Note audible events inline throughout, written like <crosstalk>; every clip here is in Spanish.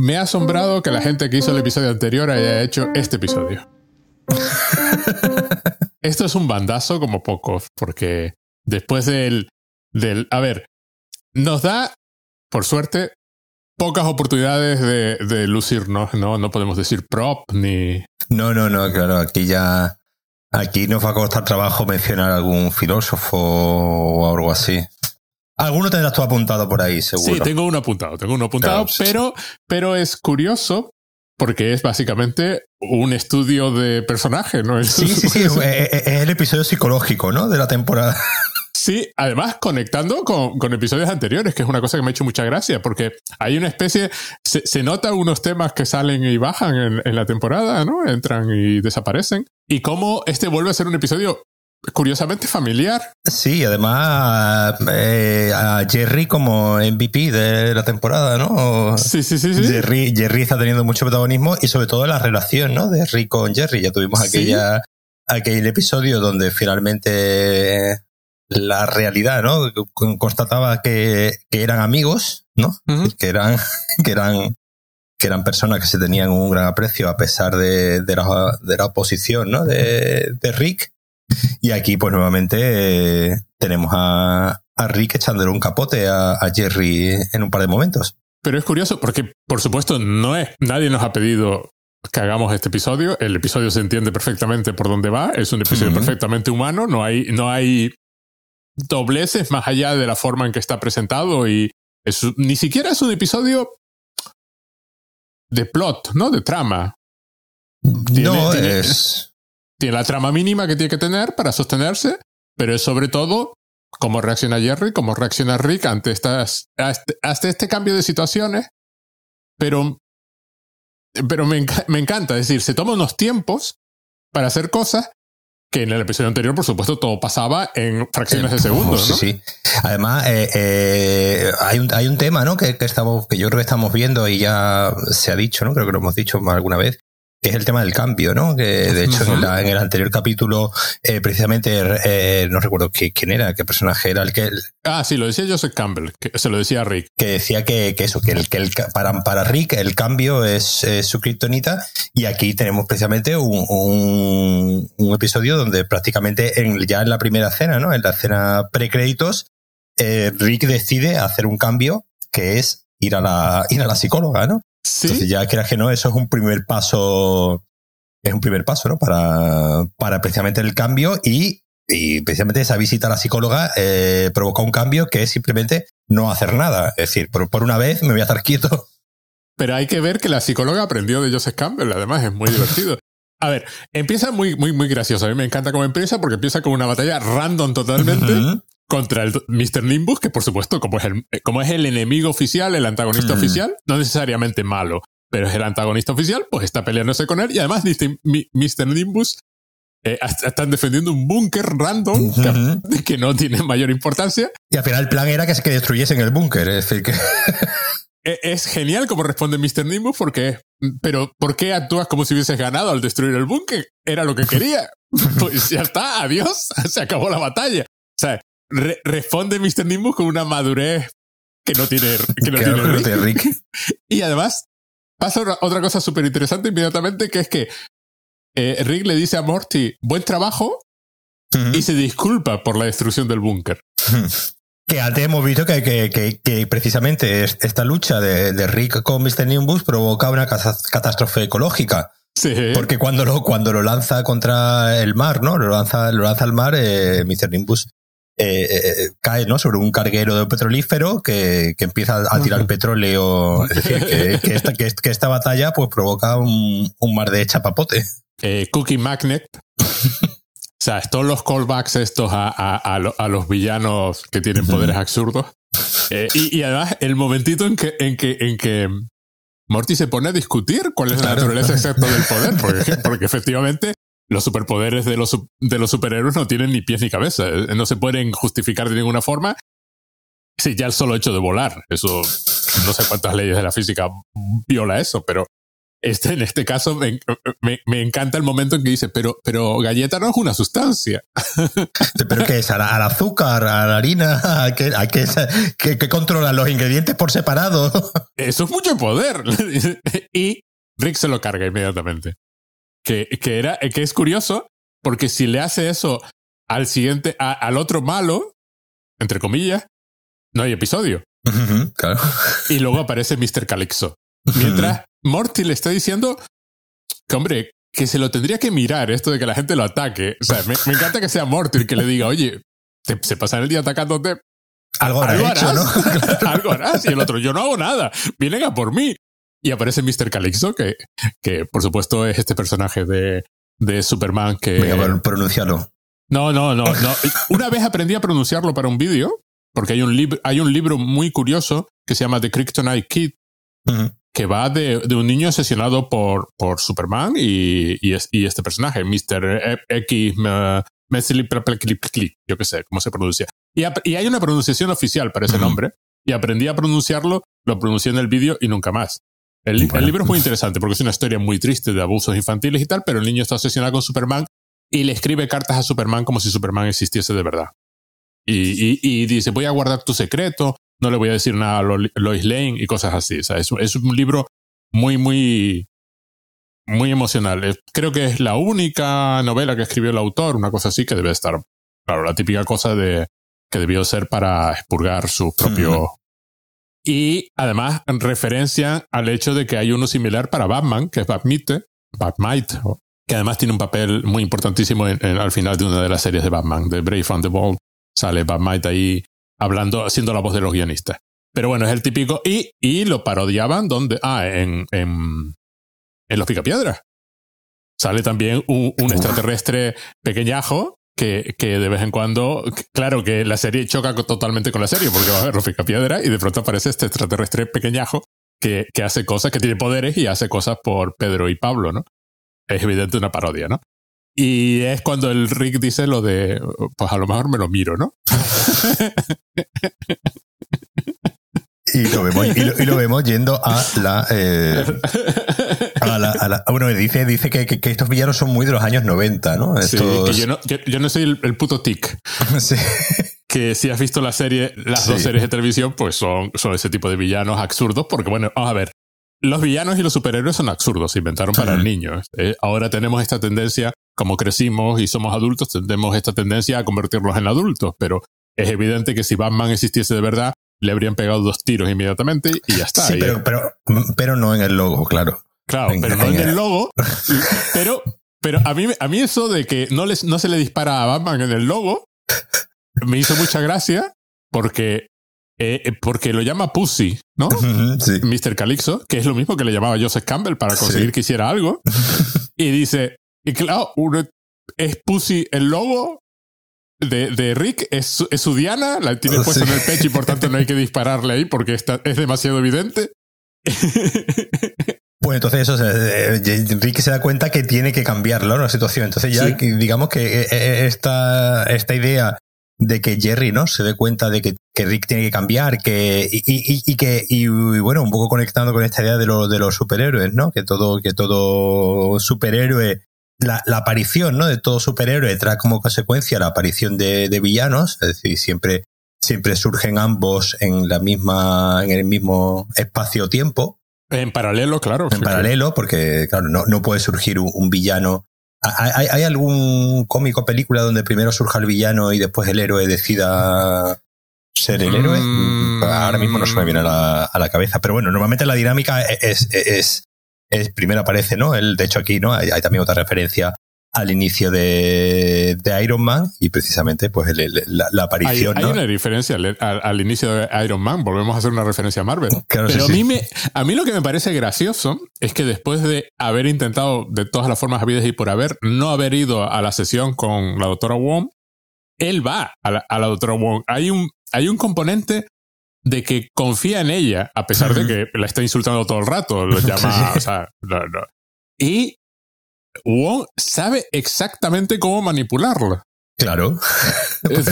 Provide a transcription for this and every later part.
me ha asombrado que la gente que hizo el episodio anterior haya hecho este episodio. <laughs> Esto es un bandazo como poco, porque después del, del... A ver, nos da, por suerte, pocas oportunidades de, de lucirnos, ¿no? No podemos decir prop ni... No, no, no, claro, aquí ya... Aquí nos va a costar trabajo mencionar algún filósofo o algo así. Alguno tendrás tú apuntado por ahí, seguro. Sí, tengo uno apuntado, tengo uno apuntado, pero, pero es curioso porque es básicamente un estudio de personaje, ¿no? Sí, sí, sí, <laughs> es, es el episodio psicológico, ¿no? De la temporada. Sí, además conectando con, con, episodios anteriores, que es una cosa que me ha hecho mucha gracia, porque hay una especie, se, se nota unos temas que salen y bajan en, en, la temporada, ¿no? Entran y desaparecen. Y cómo este vuelve a ser un episodio curiosamente familiar. Sí, además eh, a Jerry como MVP de la temporada, ¿no? Sí, sí, sí, sí. Jerry, Jerry está teniendo mucho protagonismo y sobre todo la relación, ¿no? De Rick con Jerry. Ya tuvimos aquella, ¿Sí? aquel episodio donde finalmente la realidad, ¿no? Constataba que, que eran amigos, ¿no? Uh -huh. Que eran, <laughs> que eran, que eran personas que se tenían un gran aprecio a pesar de, de, la, de la, oposición, ¿no? De, de, Rick. Y aquí, pues nuevamente, eh, tenemos a, a, Rick echándole un capote a, a, Jerry en un par de momentos. Pero es curioso porque, por supuesto, no es, nadie nos ha pedido que hagamos este episodio. El episodio se entiende perfectamente por dónde va. Es un episodio uh -huh. perfectamente humano. No hay, no hay dobleces más allá de la forma en que está presentado y es, ni siquiera es un episodio de plot, ¿no? De trama. Tiene, no tiene, es. Tiene la trama mínima que tiene que tener para sostenerse, pero es sobre todo cómo reacciona Jerry, cómo reacciona Rick ante, estas, ante este cambio de situaciones. Pero, pero me, me encanta, es decir, se toma unos tiempos para hacer cosas que en el episodio anterior, por supuesto, todo pasaba en fracciones de segundos. ¿no? Sí, sí. Además, eh, eh, hay, un, hay un tema, ¿no? Que, que, estamos, que yo creo que estamos viendo y ya se ha dicho, ¿no? Creo que lo hemos dicho alguna vez, es el tema del cambio, ¿no? Que de hecho en, la, en, el anterior capítulo, eh, precisamente, eh, no recuerdo qué, quién era, qué personaje era el que. Ah, sí, lo decía Joseph Campbell, que se lo decía a Rick. Que decía que, que eso, que, el, que el, para, para Rick el cambio es, es su kriptonita, y aquí tenemos precisamente un, un, un, episodio donde prácticamente en, ya en la primera escena, ¿no? En la escena precréditos, eh, Rick decide hacer un cambio que es ir a la, ir a la psicóloga, ¿no? ¿Sí? Entonces ya quieras que no, eso es un primer paso, es un primer paso, ¿no? Para, para precisamente el cambio y, y precisamente esa visita a la psicóloga eh, provoca un cambio que es simplemente no hacer nada. Es decir, por, por una vez me voy a estar <laughs> quieto. Pero hay que ver que la psicóloga aprendió de Joseph Campbell, además es muy divertido. A ver, empieza muy, muy, muy gracioso. A mí me encanta cómo empieza porque empieza con una batalla random totalmente. Uh -huh contra el Mr. Nimbus, que por supuesto, como es el, como es el enemigo oficial, el antagonista mm. oficial, no necesariamente malo, pero es el antagonista oficial, pues está peleándose con él y además Mr. Nimbus eh, están defendiendo un búnker random uh -huh. que, <laughs> que, no tiene mayor importancia. Y al final el plan era que, que destruyesen el búnker, es decir, que... <laughs> E, es genial como responde Mr. Nimbus porque, pero ¿por qué actúas como si hubieses ganado al destruir el búnker? Era lo que quería. <laughs> pues ya está, adiós, se acabó la batalla. O sea, Re responde Mr. Nimbus con una madurez que no tiene, que no tiene Rick. Rick. <laughs> y además pasa otra cosa súper interesante inmediatamente que es que eh, Rick le dice a Morty buen trabajo uh -huh. y se disculpa por la destrucción del búnker. <laughs> Que antes hemos visto que, que, que, que precisamente esta lucha de, de, Rick con Mr. Nimbus provoca una catástrofe ecológica. Sí. Porque cuando lo, cuando lo lanza contra el mar, ¿no? Lo lanza, lo lanza al mar, eh, Mr. Nimbus eh, eh, cae ¿no? sobre un carguero de petrolífero que, que empieza a tirar uh -huh. petróleo. Es decir, que, <laughs> que, esta, que, que, esta batalla pues provoca un, un mar de chapapote. Eh, Cookie Magnet. o sea, todos los callbacks estos a, a, a, lo, a los villanos que tienen poderes absurdos. Eh, y, y, además, el momentito en que, en que, en que Morty se pone a discutir cuál es la naturaleza exacta del poder, porque, <laughs> porque efectivamente los superpoderes de los, de los superhéroes no tienen ni pies ni cabeza. No se pueden justificar de ninguna forma. Sí, ya el solo hecho de volar. Eso, no sé cuántas leyes de la física viola eso, pero este, en este caso me, me, encanta el momento en que dice, pero, pero galleta no es una sustancia. ¿Pero qué es? ¿Al, azúcar? ¿A la harina? ¿A qué, que, que, controlan los ingredientes por separado? Eso es mucho poder. <laughs> y Rick se lo carga inmediatamente. Que, que, era, que es curioso, porque si le hace eso al siguiente, al otro malo, entre comillas, no hay episodio. claro. Y luego aparece Mr. Calixo. Mientras Morty le está diciendo que, hombre, que se lo tendría que mirar esto de que la gente lo ataque. O sea, me, encanta que sea Morty el que le diga, oye, se pasa el día atacándote. Algo, harás, ¿no? <laughs> algo harás. Y el otro, yo no hago nada. Vienen a por mí. Y aparece Mr. Calixto, que, que por supuesto es este personaje de, de Superman que... Voy a pronunciarlo. No, no, no, no. Una vez aprendí a pronunciarlo para un vídeo, porque hay un, libro hay un libro muy curioso que se llama The Kryptonite Kid, que va de, un niño asesinado por, por Superman y, y, este personaje, Mr. X, yo qué sé, cómo se pronuncia. Y, y, hay una pronunciación oficial para ese nombre, y aprendí a pronunciarlo, lo pronuncié en el vídeo y nunca más. El, libro es muy interesante porque es una historia muy triste de abusos infantiles y tal, pero el niño está obsesionado con Superman y le escribe cartas a Superman como si Superman existiese de verdad. Y, y, dice, voy a guardar tu secreto, no le voy a decir nada a Lois Lane y cosas así. O sea, es, es un libro muy, muy, muy emocional. Creo que es la única novela que escribió el autor, una cosa así que debe estar, claro, la típica cosa de que debió ser para expurgar su propio... Y además referencia al hecho de que hay uno similar para Batman, que es Batmite, Batmite, que además tiene un papel muy importantísimo al final de una de las series de Batman, de Brave and the Bold. Sale Batmite ahí hablando, haciendo la voz de los guionistas. Pero bueno, es el típico. Y, y lo parodiaban donde. Ah, en, en, en Los Picapiedras. Sale también un, un extraterrestre pequeñajo que, que, de vez en cuando. Claro que la serie choca totalmente con la serie porque va a ver Los Picapiedras y de pronto aparece este extraterrestre pequeñajo que, que hace cosas, que tiene poderes y hace cosas por Pedro y Pablo, ¿no? Es evidente una parodia, ¿no? Y es cuando el Rick dice lo de, pues a lo mejor me lo miro, ¿no? y, lo vemos, y, lo, vemos yendo a la, eh, <laughs> a la, bueno, dice, dice que, que, estos villanos son muy de los años 90, ¿no? Sí, que yo no, yo, no soy el, puto tic. <laughs> sí. Que si has visto la serie, las dos series de televisión, pues son, son ese tipo de villanos absurdos, porque bueno, vamos a ver, los villanos y los superhéroes son absurdos, se inventaron para el niño. Eh, ahora tenemos esta tendencia, como crecimos y somos adultos, tenemos esta tendencia a convertirlos en adultos, pero es evidente que si Batman existiese de verdad, le habrían pegado dos tiros inmediatamente y ya está. Sí, pero, pero, pero, no en el logo, claro. Claro, pero no en el logo. <laughs> pero, pero a mí, a mí eso de que no, les, no se le dispara a Batman en el logo me hizo mucha gracia porque eh, eh, porque lo llama Pussy, ¿no? Mr. Calixo, que es lo mismo que le llamaba Joseph Campbell para conseguir que hiciera algo. <laughs> y dice, y claro, es Pussy el logo de, de Rick, es, es, su Diana, la tiene puesta en el pecho y por tanto no hay que <laughs> dispararle ahí porque está, es demasiado evidente. Pues entonces eso, eh, Rick se da cuenta que tiene que cambiarlo, la situación. Entonces ya digamos que esta, esta idea de que Jerry no se dé cuenta de que, que Rick tiene que cambiar que y, y, y que y, bueno un poco conectando con esta idea de, lo, de los superhéroes no que todo que todo superhéroe la, la, aparición no de todo superhéroe trae como consecuencia la aparición de, de villanos es decir siempre siempre surgen ambos en la misma en el mismo espacio tiempo en paralelo claro en paralelo porque claro no, no puede surgir un villano ¿Hay, algún cómico película donde primero surja el villano y después el héroe decida ser el héroe? Mm. Ahora mismo no se me viene a la, a la, cabeza, pero bueno, normalmente la dinámica es, es, es, primero aparece, ¿no? El, de hecho aquí, ¿no? Hay, hay también otra referencia al inicio de, de, Iron Man y precisamente pues la, aparición. Hay, una diferencia al, inicio de Iron Man, volvemos a hacer una referencia a Marvel. Pero a, mí me, a mí lo que me parece gracioso es que después de haber intentado de todas las formas habidas y por haber, no haber ido a la sesión con la doctora Wong, él va a la, a la doctora Wong. Hay un, hay un componente de que confía en ella, a pesar de que la está insultando todo el rato, lo <laughs> llama, o sea, Y Wong sabe exactamente cómo manipularlo. Claro. <laughs> es,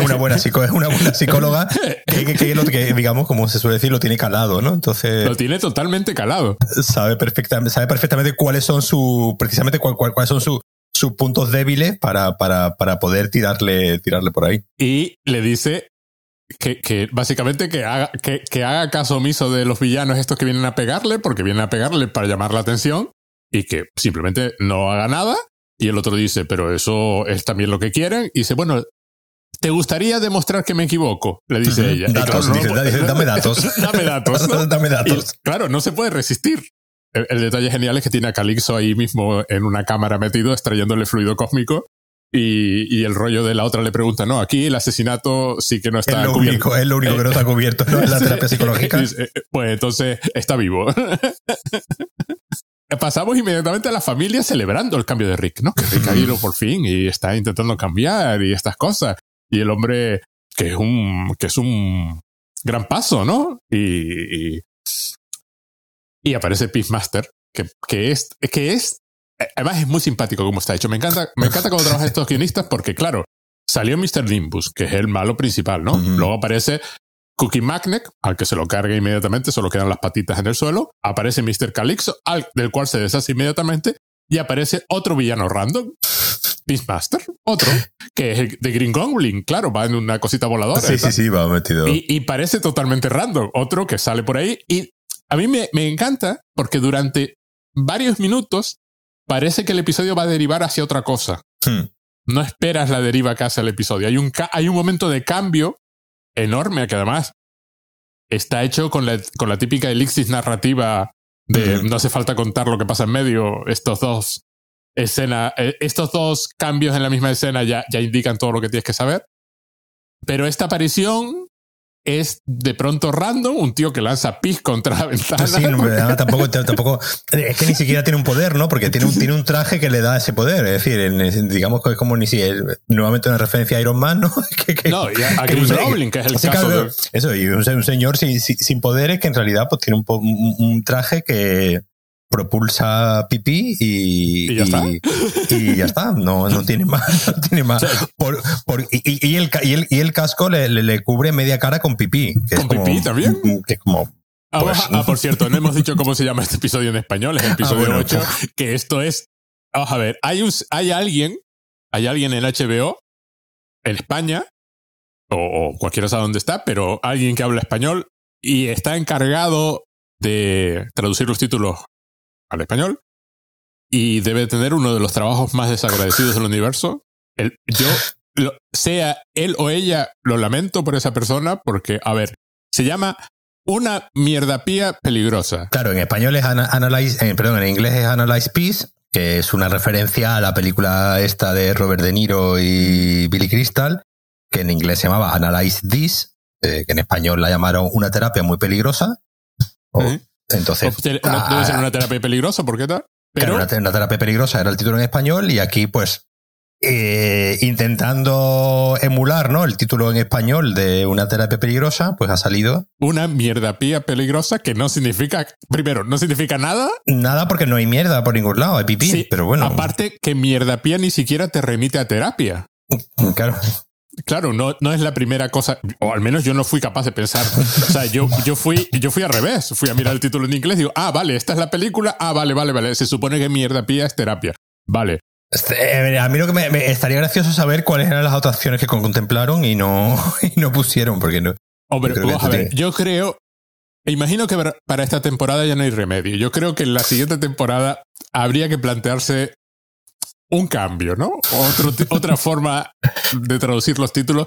una buena es una buena psicóloga que, digamos, como se suele decir, lo tiene calado, ¿no? Entonces. Lo tiene totalmente calado. Sabe perfectamente, sabe perfectamente cuáles son sus, precisamente cuáles son sus sus puntos débiles para, para, para poder tirarle, tirarle por ahí. Y le dice que, que, básicamente que haga, que, que, haga caso omiso de los villanos estos que vienen a pegarle, porque vienen a pegarle para llamar la atención, y que simplemente no haga nada y el otro dice, pero eso es también lo que quieren. Y dice, bueno, ¿te gustaría demostrar que me equivoco? Le dice ella. Datos, dice, dame datos. <laughs> dame datos. <laughs> dame datos. claro, no se puede resistir. El, detalle genial es que tiene a Calixto ahí mismo en una cámara metido, extrayéndole fluido cósmico. Y, y, el rollo de la otra le pregunta, no, aquí el asesinato sí que no está es lo cubierto. Único, es lo único que no está cubierto, ¿no? <laughs> La terapia psicológica. Pues entonces está vivo. Pasamos inmediatamente a la familia celebrando el cambio de Rick, ¿no? Que Rick ha ido por fin y está intentando cambiar y estas cosas. Y el hombre, que es un, que es un gran paso, ¿no? Y, y, aparece Peacemaster, que, que es, que es, además es muy simpático como está hecho. Me encanta, me encanta cómo trabajan estos guionistas porque, claro, salió Mr. Nimbus, que es el malo principal, ¿no? Luego aparece Cookie Magnet, al que se lo carga inmediatamente, solo quedan las patitas en el suelo. Aparece Mr. Calixto, al, del cual se deshace inmediatamente. Y aparece otro villano random, <laughs> Beastmaster, otro, que es de Green Goblin, claro, va en una cosita voladora. Sí, sí, sí, va metido. Y, parece totalmente random, otro que sale por ahí. Y a mí me, encanta porque durante varios minutos parece que el episodio va a derivar hacia otra cosa. Hmm. No esperas la deriva que hace el episodio. Hay un, hay un momento de cambio enorme, que además está hecho con la, con la típica elixir narrativa de no hace falta contar lo que pasa en medio, estos dos escenas, eh, estos dos cambios en la misma escena ya, ya indican todo lo que tienes que saber. Pero esta aparición es de pronto random, un tío que lanza pis contra la ventana. Sí, no, tampoco, tampoco, es que ni siquiera tiene un poder, ¿no? Porque tiene un, tiene un traje que le da ese poder. Es decir, digamos que es como ni si nuevamente una referencia a Iron Man, ¿no? <laughs> no, y a, Chris Rowling, que es el caso de... Eso, y un, señor sin, sin, poderes que en realidad pues tiene un, un traje que, propulsa pipí y, y, ya, está? y, ya está. No, no tiene más. <laughs> No tiene más. Por, por, y, el, y, el, y el casco le, le, cubre media cara con pipí. ¿Con pipí también? Que es como. Ah, pues, ah, por cierto, no hemos dicho cómo se llama este episodio en español, es el <laughs> ah, episodio 8, que esto es. Vamos a ver, hay, un, hay alguien, hay alguien en HBO, en España, o, o cualquiera sabe dónde está, pero alguien que habla español y está encargado de traducir los títulos al español y debe tener uno de los trabajos más desagradecidos del universo. El, yo, sea él o ella, lo lamento por esa persona porque, a ver, se llama una mierdapía peligrosa. Claro, en español es Analyze, eh, perdón, en inglés es Analyze Peace, que es una referencia a la película esta de Robert De Niro y Billy Crystal, que en inglés se llamaba Analyze This, eh, que en español la llamaron una terapia muy peligrosa. Entonces. debe ser una terapia peligrosa, ¿por qué tal? Pero... una, terapia peligrosa era el título en español y aquí, pues, eh, intentando emular ¿no? el título en español de una terapia peligrosa, pues ha salido. Una mierdapía peligrosa que no significa, primero, no significa nada. Nada porque no hay mierda por ningún lado, hay pipí, pero bueno. Aparte que mierdapía ni siquiera te remite a terapia. Claro. Claro, no, no es la primera cosa, o al menos yo no fui capaz de pensar. O sea, yo, yo, fui, yo fui al revés. Fui a mirar el título en inglés y digo, ah, vale, esta es la película. Ah, vale, vale, vale. Se supone que mierda pía es terapia. Vale. Este, eh, a mí lo que me, estaría gracioso saber cuáles eran las otras acciones que contemplaron y no, <laughs> y no pusieron, porque no. Hombre, vamos a ver, yo creo, imagino que para esta temporada ya no hay remedio. Yo creo que en la siguiente temporada habría que plantearse un cambio, ¿no? otra forma de traducir los títulos,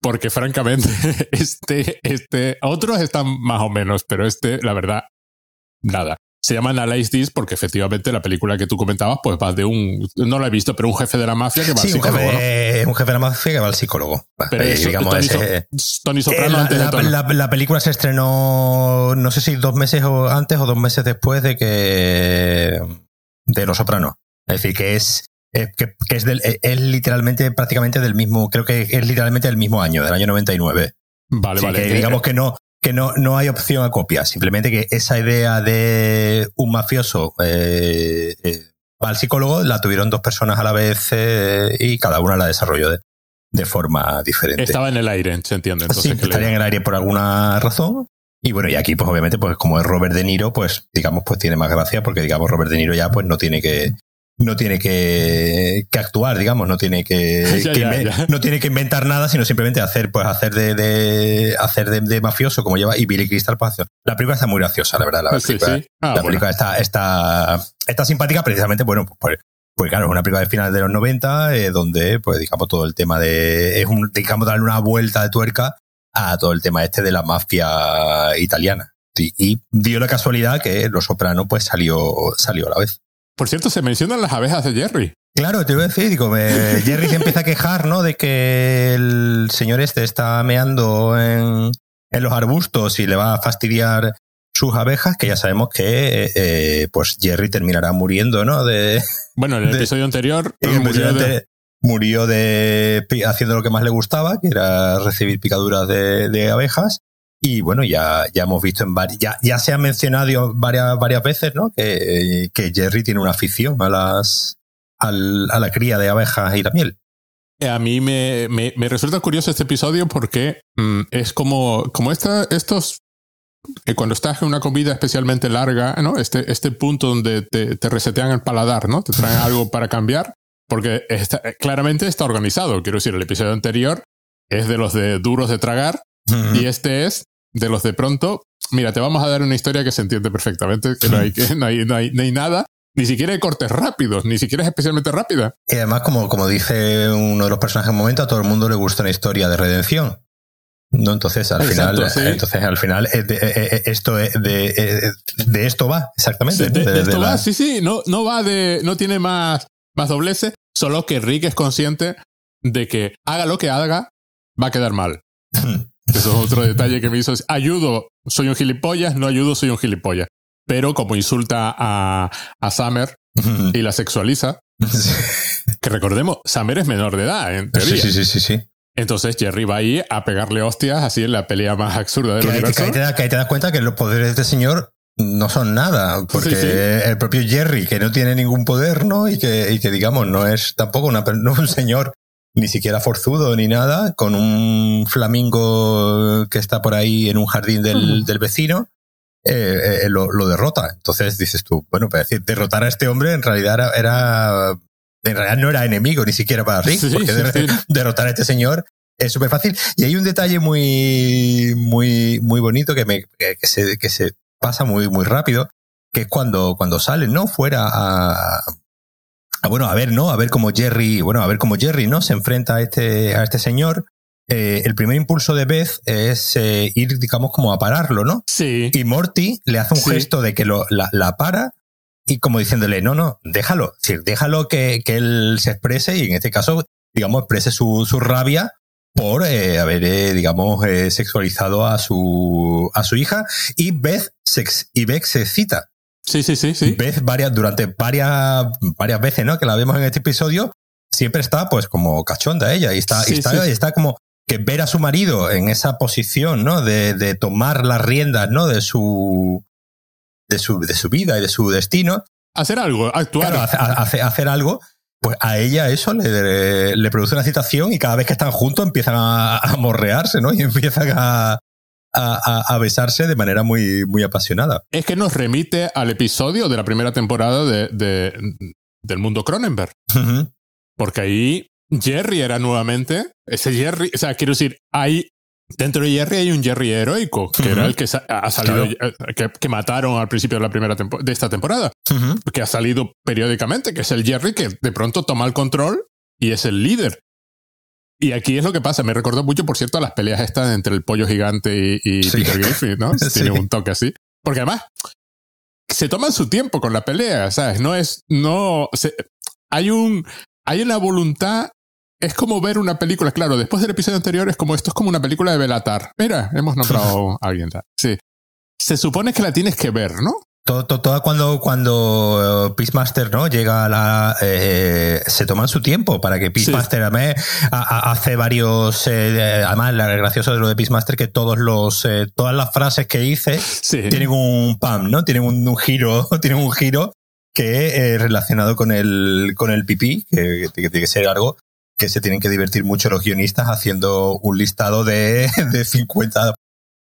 porque francamente, <laughs> este, este, otros están más o menos, pero este, la verdad, nada. Se llama Analyze This porque efectivamente la película que tú comentabas, pues va de un, no lo he visto, pero un jefe de la mafia que va al psicólogo. Un jefe, un jefe de la mafia que va al psicólogo. Pero eh, digamos, Tony, Soprano la, antes de la, la, película se estrenó, no sé si dos meses antes o dos meses después de que, de Los Sopranos. Es decir, que es, eh, que, es, del, eh, es literalmente prácticamente del mismo, creo que es literalmente del mismo año, del año 99. Vale, vale. Que digamos que no, que no, no hay opción a copia, simplemente que esa idea de un mafioso eh, va al psicólogo, la tuvieron dos personas a la vez eh, y cada una la desarrolló de, de, forma diferente. Estaba en el aire, se entiende. Entonces, sí, estaría en el aire por alguna razón. Y bueno, y aquí, pues obviamente, pues como es Robert De Niro, pues digamos, pues tiene más gracia, porque digamos, Robert De Niro ya pues no tiene que, no tiene que, que, actuar, digamos, no tiene que, <laughs> Ya, que ya, inven- ya. no tiene que inventar nada, sino simplemente hacer, pues hacer de, de hacer de, de mafioso como lleva y Billy Crystal pues, hace- La película está muy graciosa, la verdad. La Sí, película, sí. Ah, la bueno. película está, está, está simpática precisamente, bueno, pues, pues, pues claro, es una película de finales de los 90, eh, donde, pues digamos, todo el tema de, es un, digamos, darle una vuelta de tuerca a todo el tema este de la mafia italiana. Y, y dio la casualidad que Los Soprano pues salió, salió a la vez. Por cierto, se mencionan las abejas de Jerry. Claro, te iba a decir, digo, <laughs> Jerry se empieza a quejar, ¿no? De que el señor este está meando en, en los arbustos y le va a fastidiar sus abejas, que ya sabemos que eh, eh, pues Jerry terminará muriendo, ¿no? De, Bueno, en el De- episodio anterior el murió de- murió de haciendo lo que más le gustaba, que era recibir picaduras de, de abejas. Y bueno, ya, ya hemos visto en varias, ya, ya se ha mencionado varias, varias veces, ¿no? Que, que Jerry tiene una afición a las, al- a la cría de abejas y la miel. A mí me, me, me resulta curioso este episodio porque mm, es como, como esta, estos que cuando estás en una comida especialmente larga, ¿no? Este, este punto donde te, te resetean el paladar, ¿no? Te traen algo para cambiar, porque está, claramente está organizado. Quiero decir, el episodio anterior es de los de duros de tragar y este es de los de pronto. Mira, te vamos a dar una historia que se entiende perfectamente, que no hay, que no hay, no hay, no hay nada, ni siquiera hay cortes rápidos, ni siquiera es especialmente rápida. Y además, como, como dice uno de los personajes en un momento, a todo el mundo le gusta una historia de redención. ¿No? Entonces, al Exacto, final, sí. entonces, al final, eh, de, eh, eh, esto es de, de esto va, exactamente. Sí, de, esto la- va, sí, sí, no, no va de, no tiene más, más dobleces, solo que Rick es consciente de que haga lo que haga, va a quedar mal. Eso es otro detalle que me hizo. Ayudo, soy un gilipollas, no ayudo, soy un gilipollas. Pero como insulta a, a Summer y la sexualiza, <laughs> que recordemos, Summer es menor de edad, en teoría. Sí, sí, sí, sí, sí. Entonces Jerry va ahí a pegarle hostias así en la pelea más absurda del Que universo. que ahí te das, que ahí te das cuenta que los poderes de este señor no son nada, porque Sí, sí. el propio Jerry, que no tiene ningún poder, ¿no? Y que, y que digamos, no es tampoco una, no es un señor ni siquiera forzudo ni nada, con un flamingo que está por ahí en un jardín del, del vecino, eh, eh, lo, lo derrota. Entonces dices tú, bueno, para decir, derrotar a este hombre en realidad era, era- en realidad no era enemigo ni siquiera para Rick, Sí, porque sí, der- sí. <laughs> derrotar a este señor es súper fácil. Y hay un detalle muy, muy, muy bonito que me, que se, que se pasa muy, muy rápido, que es cuando, cuando salen, ¿no? Fuera a, bueno, a ver, ¿no? A ver cómo Jerry, bueno, a ver cómo Jerry, ¿no? Se enfrenta a este, a este señor. Eh, el primer impulso de Beth es eh, ir, digamos, como a pararlo, ¿no? Sí. Y Morty le hace un Sí. gesto de que lo, la, la para y como diciéndole, no, no, déjalo. Es decir, déjalo que, que él se exprese y en este caso, digamos, exprese su, su rabia por eh, haber, eh, digamos, eh, sexualizado a su, a su hija. Y Beth se, ex- y Beth se excita. Sí, sí, sí, sí. Varias, durante varias, varias veces, ¿no? Que la vemos en este episodio, siempre está pues como cachonda ella y está, Sí, y está, sí. y está como que ver a su marido en esa posición, ¿no? De, de tomar las riendas, ¿no? De su, de su, de su vida y de su destino. Hacer algo, actuar. Claro, hace- hace- hacer algo, pues a ella eso le, le produce una excitación y cada vez que están juntos empiezan a, a morrearse, ¿no? Y empiezan a, a, a- a besarse de manera muy, muy apasionada. es que nos remite al episodio de la primera temporada de, de- del mundo Cronenberg. Porque ahí Jerry era nuevamente ese Jerry. O sea, quiero decir, hay. Dentro de Jerry hay un Jerry heroico, que era el que ha salido, Claro. eh, que, que mataron al principio de la primera de esta temporada, que ha salido periódicamente, que es el Jerry que de pronto toma el control y es el líder. Y aquí es lo que pasa. Me recordó mucho, por cierto, a las peleas estas entre el pollo gigante y, y Sí. Peter Griffin, ¿no? <laughs> Sí. Tiene un toque así. Porque además, se toman su tiempo con la pelea, ¿sabes? No es, no, se- hay un, hay una voluntad, es como ver una película, claro, después del episodio anterior es como, esto es como una película de Belatar. Mira, hemos nombrado <laughs> a alguien, ¿sabes? sí. Se supone que la tienes que ver, ¿no? Todo, todo, cuando, cuando eh, Peacemaster ¿no? llega a la. eh, se toman su tiempo para que Peacemaster a- hace varios. eh, además, lo gracioso de lo de Peacemaster que todos los, eh, todas las frases que dice Sí. tienen un pam, ¿no? Tienen un, un giro, <laughs> tienen un giro que relacionado con el, con el pipí, que, tiene que ser algo que se tienen que divertir mucho los guionistas haciendo un listado de, <laughs> de 50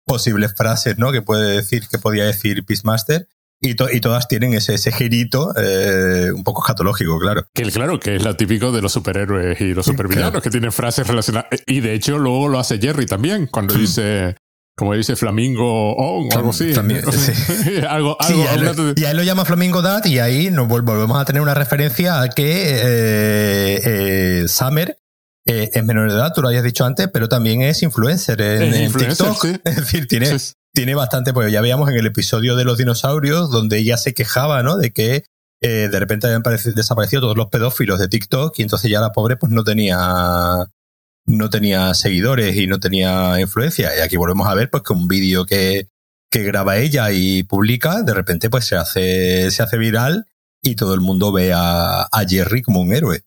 posibles frases, ¿no? Que puede decir, que podía decir Peacemaster. Y, y, todas tienen ese, ese girito eh, un poco escatológico, claro. Que claro, que es lo típico de los superhéroes y los supervillanos, que tienen frases relacionadas. Y de hecho, luego lo hace Jerry también, cuando dice, como dice Flamingo o algo así. <laughs> algo, algo, y, ahí lo, llama Flamingo Dad, y ahí nos volvemos a tener una referencia a que eh, eh, Summer eh, es menor de edad, tú lo habías dicho antes, pero también es influencer en, TikTok. <laughs> Es decir, tiene, tiene bastante, pues ya veíamos en el episodio de los dinosaurios, donde ella se quejaba, ¿no? De que eh, de repente habían desaparecido todos los pedófilos de TikTok y entonces ya la pobre pues no tenía no tenía seguidores y no tenía influencia. Y aquí volvemos a ver pues que un vídeo que, que graba ella y publica, de repente pues se hace, se hace viral y todo el mundo ve a, a Jerry como un héroe.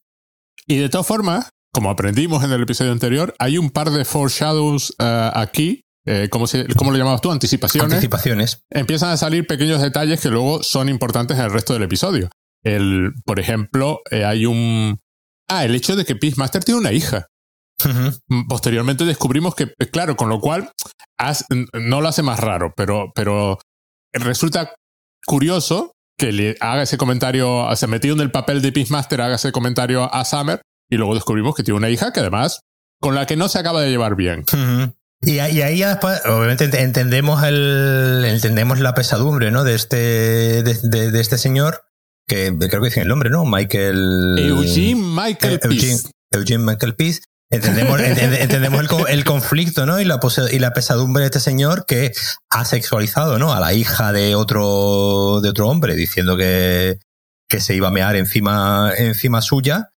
Y de todas formas, como aprendimos en el episodio anterior, hay un par de foreshadows uh, aquí. Eh, ¿cómo, se, ¿Cómo lo llamabas tú? Anticipaciones. Anticipaciones. Empiezan a salir pequeños detalles que luego son importantes en el resto del episodio. El, por ejemplo, eh, hay un. Ah, el hecho de que Peacemaster tiene una hija. Posteriormente descubrimos que, eh, claro, con lo cual no lo hace más raro, pero, pero resulta curioso que le haga ese comentario, se metido en el papel de Peacemaster, haga ese comentario a Summer y luego descubrimos que tiene una hija que además con la que no se acaba de llevar bien. Y ahí ya después, obviamente entendemos el, entendemos la pesadumbre, ¿no? De este, de, este señor, que creo que dice el nombre, ¿no? Michael. Eugene Michael Peace. Eugene, Michael Peace. Entendemos, <laughs> entendemos el, conflicto, ¿no? Y la, y la pesadumbre de este señor que ha sexualizado, ¿no? A la hija de otro, de otro hombre, diciendo que, que se iba a mear encima, encima suya.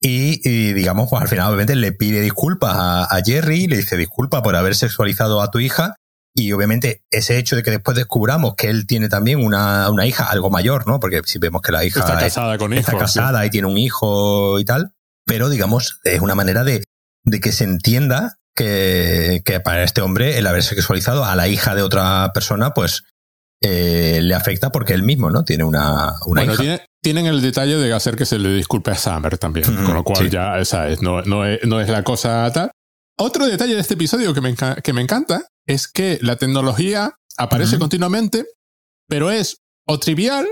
Y, digamos, pues al final obviamente le pide disculpas a, Jerry, le dice disculpa por haber sexualizado a tu hija. Y obviamente ese hecho de que después descubramos que él tiene también una, una hija algo mayor, ¿no? Porque si vemos que la hija está casada con está casada y tiene un hijo y tal. Pero digamos, es una manera de, de que se entienda que, que para este hombre el haber sexualizado a la hija de otra persona, pues eh, le afecta porque él mismo, ¿no? Tiene una, una hija. Tienen el detalle de hacer que se le disculpe a Summer también, con lo cual ya esa es, no, no, es, no es la cosa tal. Otro detalle de este episodio que me, que me encanta es que la tecnología aparece continuamente, pero es o trivial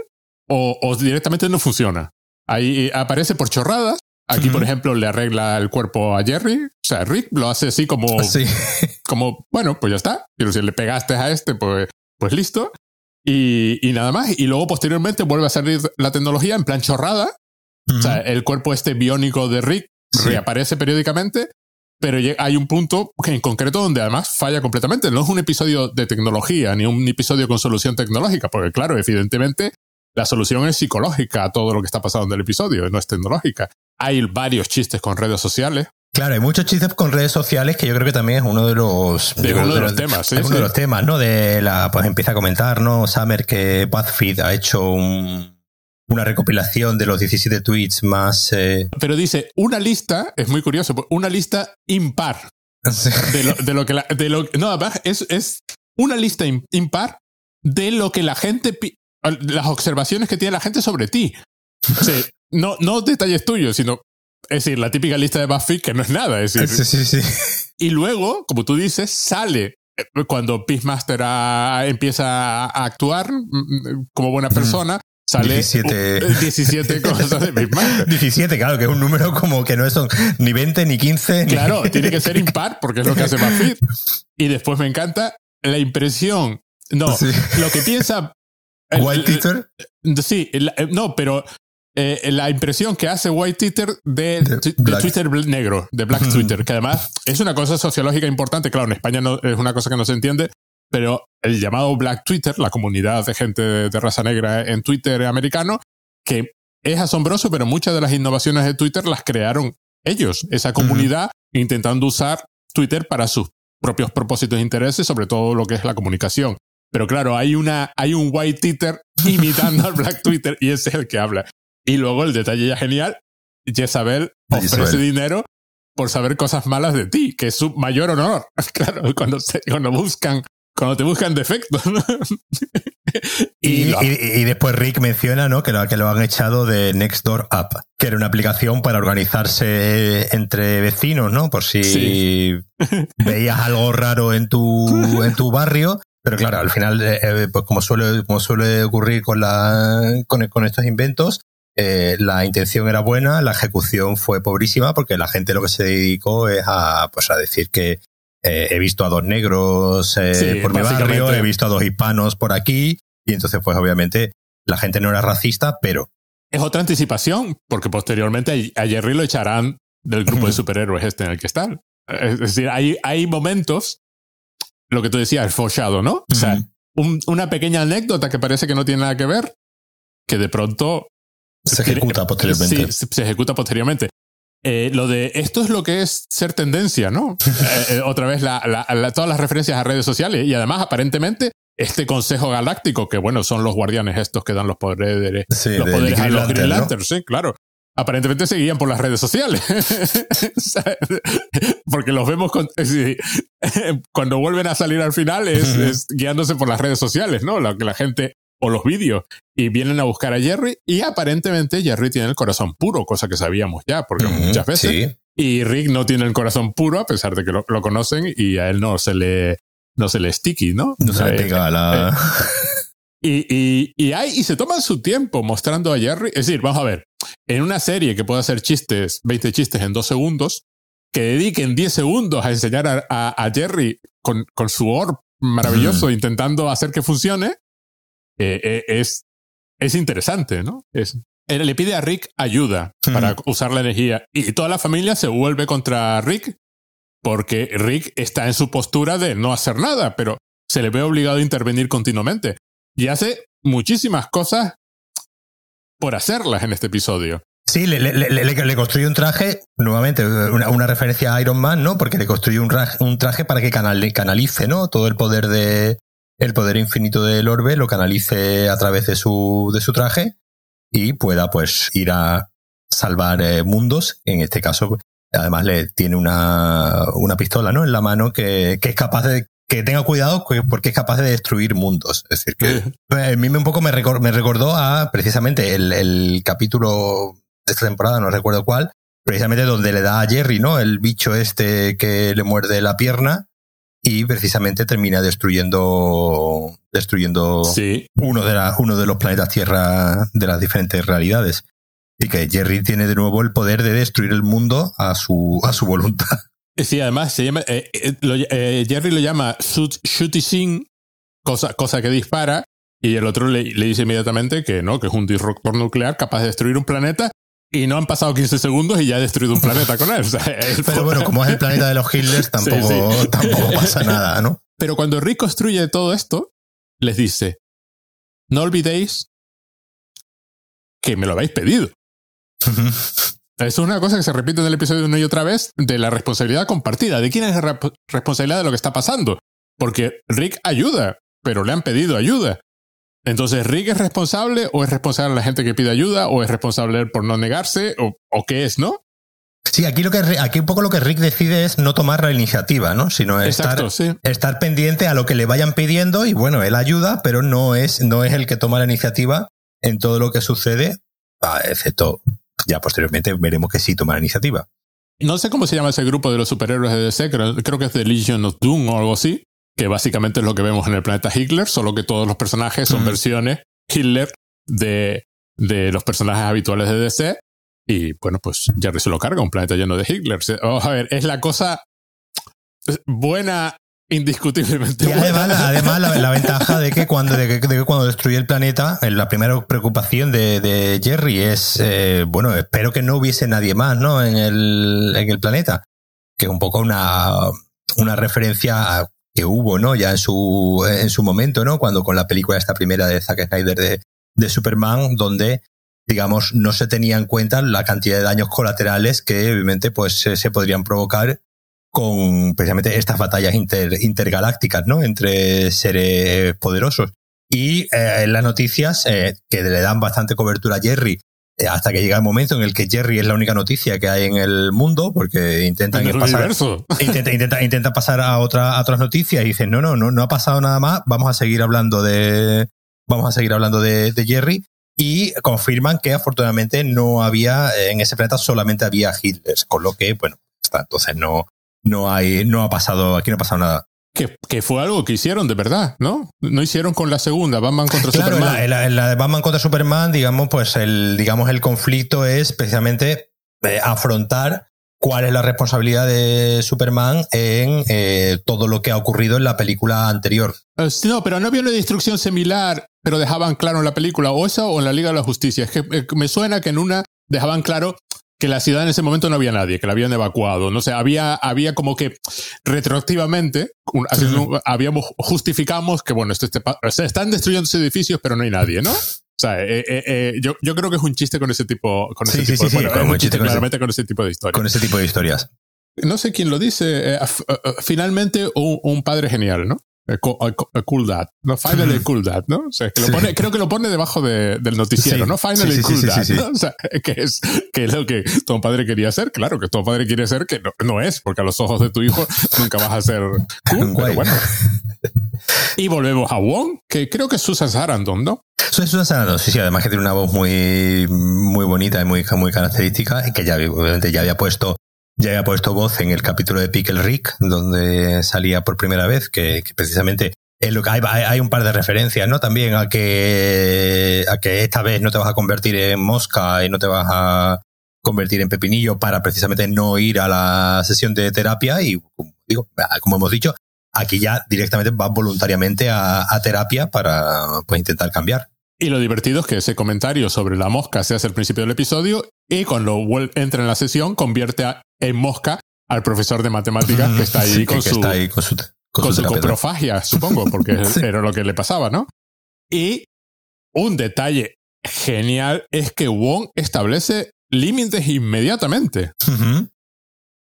o, o, directamente no funciona. Ahí aparece por chorradas. Aquí, por ejemplo, le arregla el cuerpo a Jerry. O sea, Rick lo hace así como, como, bueno, pues ya está. Pero si le pegaste a este, pues, pues listo. Y, y, nada más. Y luego posteriormente vuelve a salir la tecnología en plan chorrada. O sea, el cuerpo este biónico de Rick reaparece periódicamente, pero hay un punto en concreto donde además falla completamente. No es un episodio de tecnología, ni un episodio con solución tecnológica, porque claro, evidentemente la solución es psicológica a todo lo que está pasando en el episodio, no es tecnológica. Hay varios chistes con redes sociales, Claro, hay muchos chistes con redes sociales que yo creo que también es uno de los, de, uno de los, temas, sí, uno de los temas, ¿no? De la, pues empieza a comentar, ¿no? Summer que BuzzFeed ha hecho una recopilación de los 17 tweets más. Eh, Pero dice una lista, es muy curioso, una lista impar de, lo, de, lo, que la, de lo, no, es, es una lista impar de lo que la gente, las observaciones que tiene la gente sobre ti. no, no detalles tuyos, sino es decir, la típica lista de BuzzFeed que no es nada. Es decir, sí, sí, sí. Y luego, como tú dices, sale eh, cuando Peacemaster empieza a actuar mm, mm, como buena persona. Sale 17, 17 <laughs> cosas de Peacemaster. 17, claro, que es un número como que no son ni 20 ni 15. Claro, <laughs> tiene que ser impar porque es lo que hace BuzzFeed. Y después me encanta la impresión. No, lo que piensa. White Twitter. Sí, no, pero eh, la impresión que hace White Twitter de, Twitter negro, de Black Twitter, que además es una cosa sociológica importante. Claro, en España no, es una cosa que no se entiende, pero el llamado Black Twitter, la comunidad de gente de raza negra en Twitter americano, que es asombroso, pero muchas de las innovaciones de Twitter las crearon ellos, esa comunidad, intentando usar Twitter para sus propios propósitos e intereses, sobre todo lo que es la comunicación. Pero claro, hay, una, hay un white Twitter <laughs> imitando al black Twitter y ese es el que habla. Y luego el detalle ya genial, Jezabel ofrece dinero por saber cosas malas de ti, que es su mayor honor. <laughs> Claro, cuando, cuando buscan cuando te buscan defectos. <laughs> y, y, después Rick menciona ¿no? que, lo, que lo han echado de Nextdoor App, que era una aplicación para organizarse entre vecinos, ¿no? Por si <laughs> veías algo raro en tu, en tu barrio. Pero claro, al final, eh, eh, pues como suele, como suele ocurrir con, la, con, con estos inventos, eh, la intención era buena, la ejecución fue pobrísima porque la gente lo que se dedicó es a, pues a decir que eh, he visto a dos negros eh, por mi barrio, he visto a dos hispanos por aquí, y entonces pues obviamente la gente no era racista, pero... Es otra anticipación, porque posteriormente a Jerry lo echarán del grupo de superhéroes este en el que están. Es decir, hay, hay momentos, lo que tú decías, el ¿no? O sea, una pequeña anécdota que parece que no tiene nada que ver, que de pronto... Se ejecuta posteriormente. Sí, se ejecuta posteriormente. Eh, lo de esto es lo que es ser tendencia, ¿no? <laughs> Eh, eh, otra vez todas las referencias a redes sociales y además aparentemente este Consejo Galáctico, que bueno, son los guardianes estos que dan los poderes, los poderes a los Green Lanterns, sí, claro. Aparentemente seguían por las redes sociales. <laughs> Porque los vemos <laughs> cuando vuelven a salir al final es, es, guiándose por las redes sociales, ¿no? Lo que la gente o los vídeos y vienen a buscar a Jerry y aparentemente Jerry tiene el corazón puro, cosa que sabíamos ya, porque muchas veces. Y Rick no tiene el corazón puro a pesar de que lo, conocen y a él no se le, no se le sticky, ¿no? No se le pega la... Eh, <laughs> y, y, hay, y se toman su tiempo mostrando a Jerry. Es decir, vamos a ver, en una serie que puede hacer chistes, 20 chistes en dos segundos, que dediquen 10 segundos a enseñar a, a, Jerry con, con, su orb maravilloso intentando hacer que funcione, eh, eh, es, es interesante, ¿no? Es, le pide a Rick ayuda para usar la energía y toda la familia se vuelve contra Rick porque Rick está en su postura de no hacer nada, pero se le ve obligado a intervenir continuamente y hace muchísimas cosas por hacerlas en este episodio. Sí, le, le, le, construye un traje, nuevamente, una, una, referencia a Iron Man, ¿no? Porque le construye un, un traje para que canalice, ¿no? Todo el poder de, el poder infinito del orbe lo canalice a través de su, de su traje y pueda pues ir a salvar eh, mundos. En este caso, además le tiene una, una pistola ¿no? en la mano que, que es capaz de que tenga cuidado porque es capaz de destruir mundos. Es decir, que a mí me un poco me, recordó, me recordó a precisamente el, el capítulo de esta temporada, no recuerdo cuál, precisamente donde le da a Jerry, ¿no? El bicho este que le muerde la pierna y precisamente termina destruyendo destruyendo uno, de la, uno de los planetas Tierra de las diferentes realidades. Y que Jerry tiene de nuevo el poder de destruir el mundo a su, a su voluntad. <laughs> Sí, además se llama, eh, eh, eh, Jerry lo llama shooting, cosa, cosa que dispara, y el otro le, le, dice inmediatamente que no, que es un disruptor nuclear capaz de destruir un planeta y no han pasado 15 segundos y ya ha destruido un planeta con él. <laughs> Pero bueno, como es el planeta de los Hitlers, <laughs> tampoco, <laughs> tampoco pasa nada, ¿no? Pero cuando Rick construye todo esto, les dice, no olvidéis que me lo habéis pedido. es una cosa que se repite en el episodio una y otra vez de la responsabilidad compartida. ¿De quién es la responsabilidad de lo que está pasando? Porque Rick ayuda, pero le han pedido ayuda. Entonces, ¿Rick es responsable o es responsable la gente que pide ayuda o es responsable por no negarse o, qué es, no? Sí, aquí lo que aquí un poco lo que Rick decide es no tomar la iniciativa, ¿no? Sino estar, estar pendiente a lo que le vayan pidiendo y bueno, él ayuda, pero no es, no es el que toma la iniciativa en todo lo que sucede, ah, excepto ya posteriormente veremos que sí toma la iniciativa. No sé cómo se llama ese grupo de los superhéroes de DC, creo, creo que es The Legion of Doom o algo así, que básicamente es lo que vemos en el planeta Hitler, solo que todos los personajes son versiones Hitler de, de los personajes habituales de DC. Y bueno, pues Jerry se lo carga, un planeta lleno de Hitler. Vamos a ver, es la cosa buena indiscutiblemente. Y además, además la, ventaja de que cuando, de que, cuando destruye el planeta, eh, la primera preocupación de, de Jerry es, eh, bueno, espero que no hubiese nadie más, ¿no? En el, en el planeta. Que es un poco una, una referencia a que hubo, ¿no? Ya en su, en su momento, ¿no? Cuando con la película esta primera de Zack Snyder de, de Superman, donde, digamos, no se tenía en cuenta la cantidad de daños colaterales que obviamente pues se, podrían provocar con precisamente estas batallas intergalácticas, ¿no? Entre seres poderosos. Y eh, en las noticias, eh, que le dan bastante cobertura a Jerry hasta que llega el momento en el que Jerry es la única noticia que hay en el mundo, porque intentan pasar, <laughs> intenta, intenta, pasar a, otra, otras noticias y dicen, no, no, no, no ha pasado nada más, vamos a seguir hablando de, vamos a seguir hablando de, Jerry. Y confirman que afortunadamente no había, en ese planeta solamente había Hitlers, con lo que, bueno, está, entonces no, no hay, no ha pasado, aquí no ha pasado nada. Que, fue algo que hicieron de verdad, ¿no? No hicieron con la segunda, Batman contra Superman. En la, la, de Batman contra Superman, digamos, pues el, digamos, el conflicto es precisamente eh, afrontar cuál es la responsabilidad de Superman en eh, todo lo que ha ocurrido en la película anterior. Eh, no, pero no había una destrucción similar, pero dejaban claro en la película, o esa o en la Liga de la Justicia. Es que me suena que en una dejaban claro que la ciudad en ese momento no había nadie, que la habían evacuado. No sé, había, había como que retroactivamente habíamos, justificamos que, bueno, este, se están destruyendo edificios, pero no hay nadie, ¿no? O sea, eh, eh, eh, yo, yo creo que es un chiste con ese tipo, con ese tipo, sí, un chiste, claramente con ese tipo de historias. Con ese tipo de historias. No sé quién lo dice. finalmente, un, padre genial, ¿no? Cool dad. No, finally cool dad, ¿no? O sea, que lo pone, creo que lo pone debajo de, del noticiero, ¿no? Finally cool dad, ¿no? O sea, <laughs> que es, que es lo que tu padre quería ser. Claro, que tu padre quiere ser, que no, no, es, porque a los ojos de tu hijo <laughs> nunca vas a ser cool, pero bueno. <laughs> Y volvemos a Wong, que creo que es Susan Sarandon, ¿no? Susan Sarandon, sí, sí, además que tiene una voz muy, muy bonita y muy, muy característica, y que ya, obviamente, ya había puesto ya había puesto voz en el capítulo de Pickle Rick, donde salía por primera vez, que, precisamente es lo que hay, hay, un par de referencias, ¿no? También a que, a que esta vez no te vas a convertir en mosca y no te vas a convertir en pepinillo para precisamente no ir a la sesión de terapia y, como digo, como hemos dicho, aquí ya directamente vas voluntariamente a, a terapia para pues, intentar cambiar. Y lo divertido es que ese comentario sobre la mosca se hace al principio del episodio y cuando entra en la sesión convierte en mosca al profesor de matemáticas que está ahí, con, su, con, su, coprofagia, supongo, porque <laughs> era lo que le pasaba, ¿no? Y un detalle genial es que Wong establece límites inmediatamente.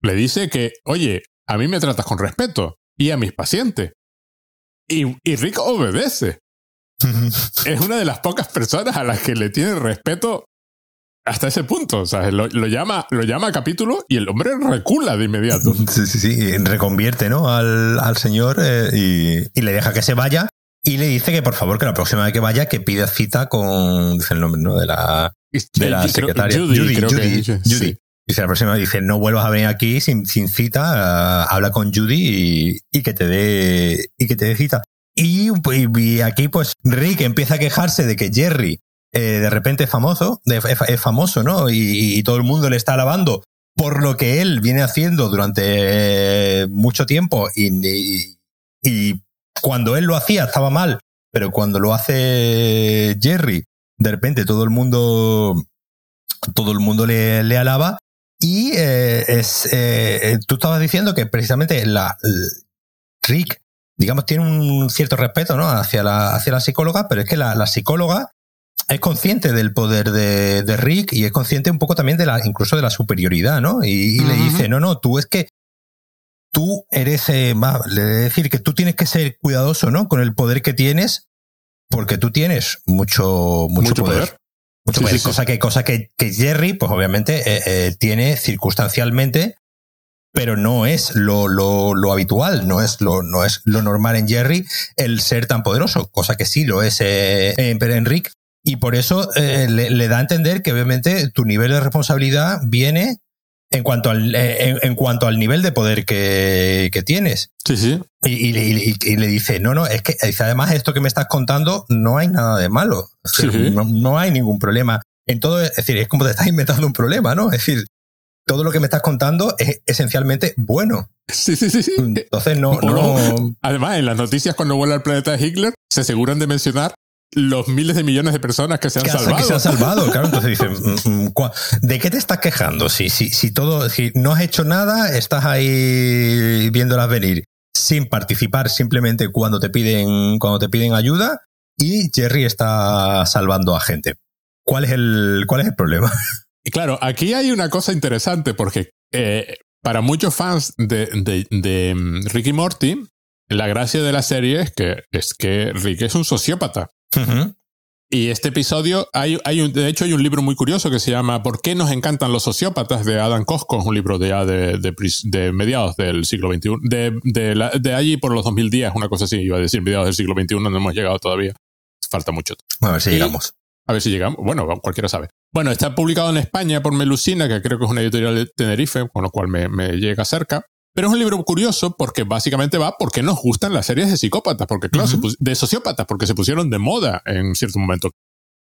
Le dice que, oye, a mí me tratas con respeto y a mis pacientes. Y, y Rick obedece. es una de las pocas personas a las que le tiene respeto hasta ese punto. O sea, lo, llama, lo llama a capítulo y el hombre recula de inmediato. <laughs> Sí, sí, sí. Reconvierte, ¿no? Al, señor eh, y, le deja que se vaya. Y le dice que por favor, que la próxima vez que vaya, que pida cita con. Dice el nombre, ¿no? De la, de la secretaria. Judy, Judy, Judy. Dice la próxima, dice, no vuelvas a venir aquí sin, sin cita, habla con Judy y, que te dé, y que te dé cita. Y, aquí, pues, Rick empieza a quejarse de que Jerry eh, de repente es famoso, es, famoso, ¿no? Y, todo el mundo le está alabando por lo que él viene haciendo durante mucho tiempo y, cuando él lo hacía estaba mal, pero cuando lo hace Jerry, de repente todo el mundo, todo el mundo le, le alaba y eh, es, eh, tú estabas diciendo que precisamente la, Rick digamos, tiene un cierto respeto ¿no? hacia, la, hacia la psicóloga, pero es que la, psicóloga es consciente del poder de, de, Rick y es consciente un poco también de la, incluso de la superioridad, ¿no? Y, le dice, no, no, tú es que tú eres, eh, le decir que tú tienes que ser cuidadoso, ¿no? Con el poder que tienes, porque tú tienes mucho, mucho, poder. Mucho poder. cosa, Que, cosa que, que Jerry, pues obviamente, eh, eh, tiene circunstancialmente pero no es lo, lo, lo, habitual, no es lo, no es lo normal en Jerry el ser tan poderoso, cosa que sí lo es eh, en, en Rick. Y por eso eh, le, da a entender que obviamente tu nivel de responsabilidad viene en cuanto al, eh, en, cuanto al nivel de poder que, que tienes. Sí, sí. Y, y, le dice, no, no, es que además esto que me estás contando no hay nada de malo. no, no, hay ningún problema. En todo, es decir, es como te estás inventando un problema, ¿no? Es decir, todo lo que me estás contando es esencialmente bueno. Sí, sí, sí, sí. Entonces no, no... Además, en las noticias cuando vuela al planeta de Hitler, se aseguran de mencionar los miles de millones de personas que se han salvado. Que se han salvado, <laughs> claro. Entonces dicen, mm, mm, ¿de qué te estás quejando? Si, si, si todo, si no has hecho nada, estás ahí viéndolas venir sin participar simplemente cuando te piden, cuando te piden ayuda y Jerry está salvando a gente. ¿Cuál es el, cuál es el problema? Y claro, aquí hay una cosa interesante porque eh, para muchos fans de, de, de, mm, Ricky Morty, la gracia de la serie es que, es que Rick es un sociópata. Y este episodio, hay, hay un, de hecho hay un libro muy curioso que se llama ¿Por qué nos encantan los sociópatas? de Adam Cosco, es un libro de ya de, de, mediados del siglo XXI, de, de, de, allí por los 2010, una cosa así, iba a decir mediados del siglo XXI, no hemos llegado todavía, falta mucho. a ver si llegamos. A ver si llegamos, bueno, cualquiera sabe. Bueno, está publicado en España por Melusina, que creo que es una editorial de Tenerife, con lo cual me, me llega cerca. Pero es un libro curioso porque básicamente va porque nos gustan las series de psicópatas, porque claro, de sociópatas, porque se pusieron de moda en cierto momento.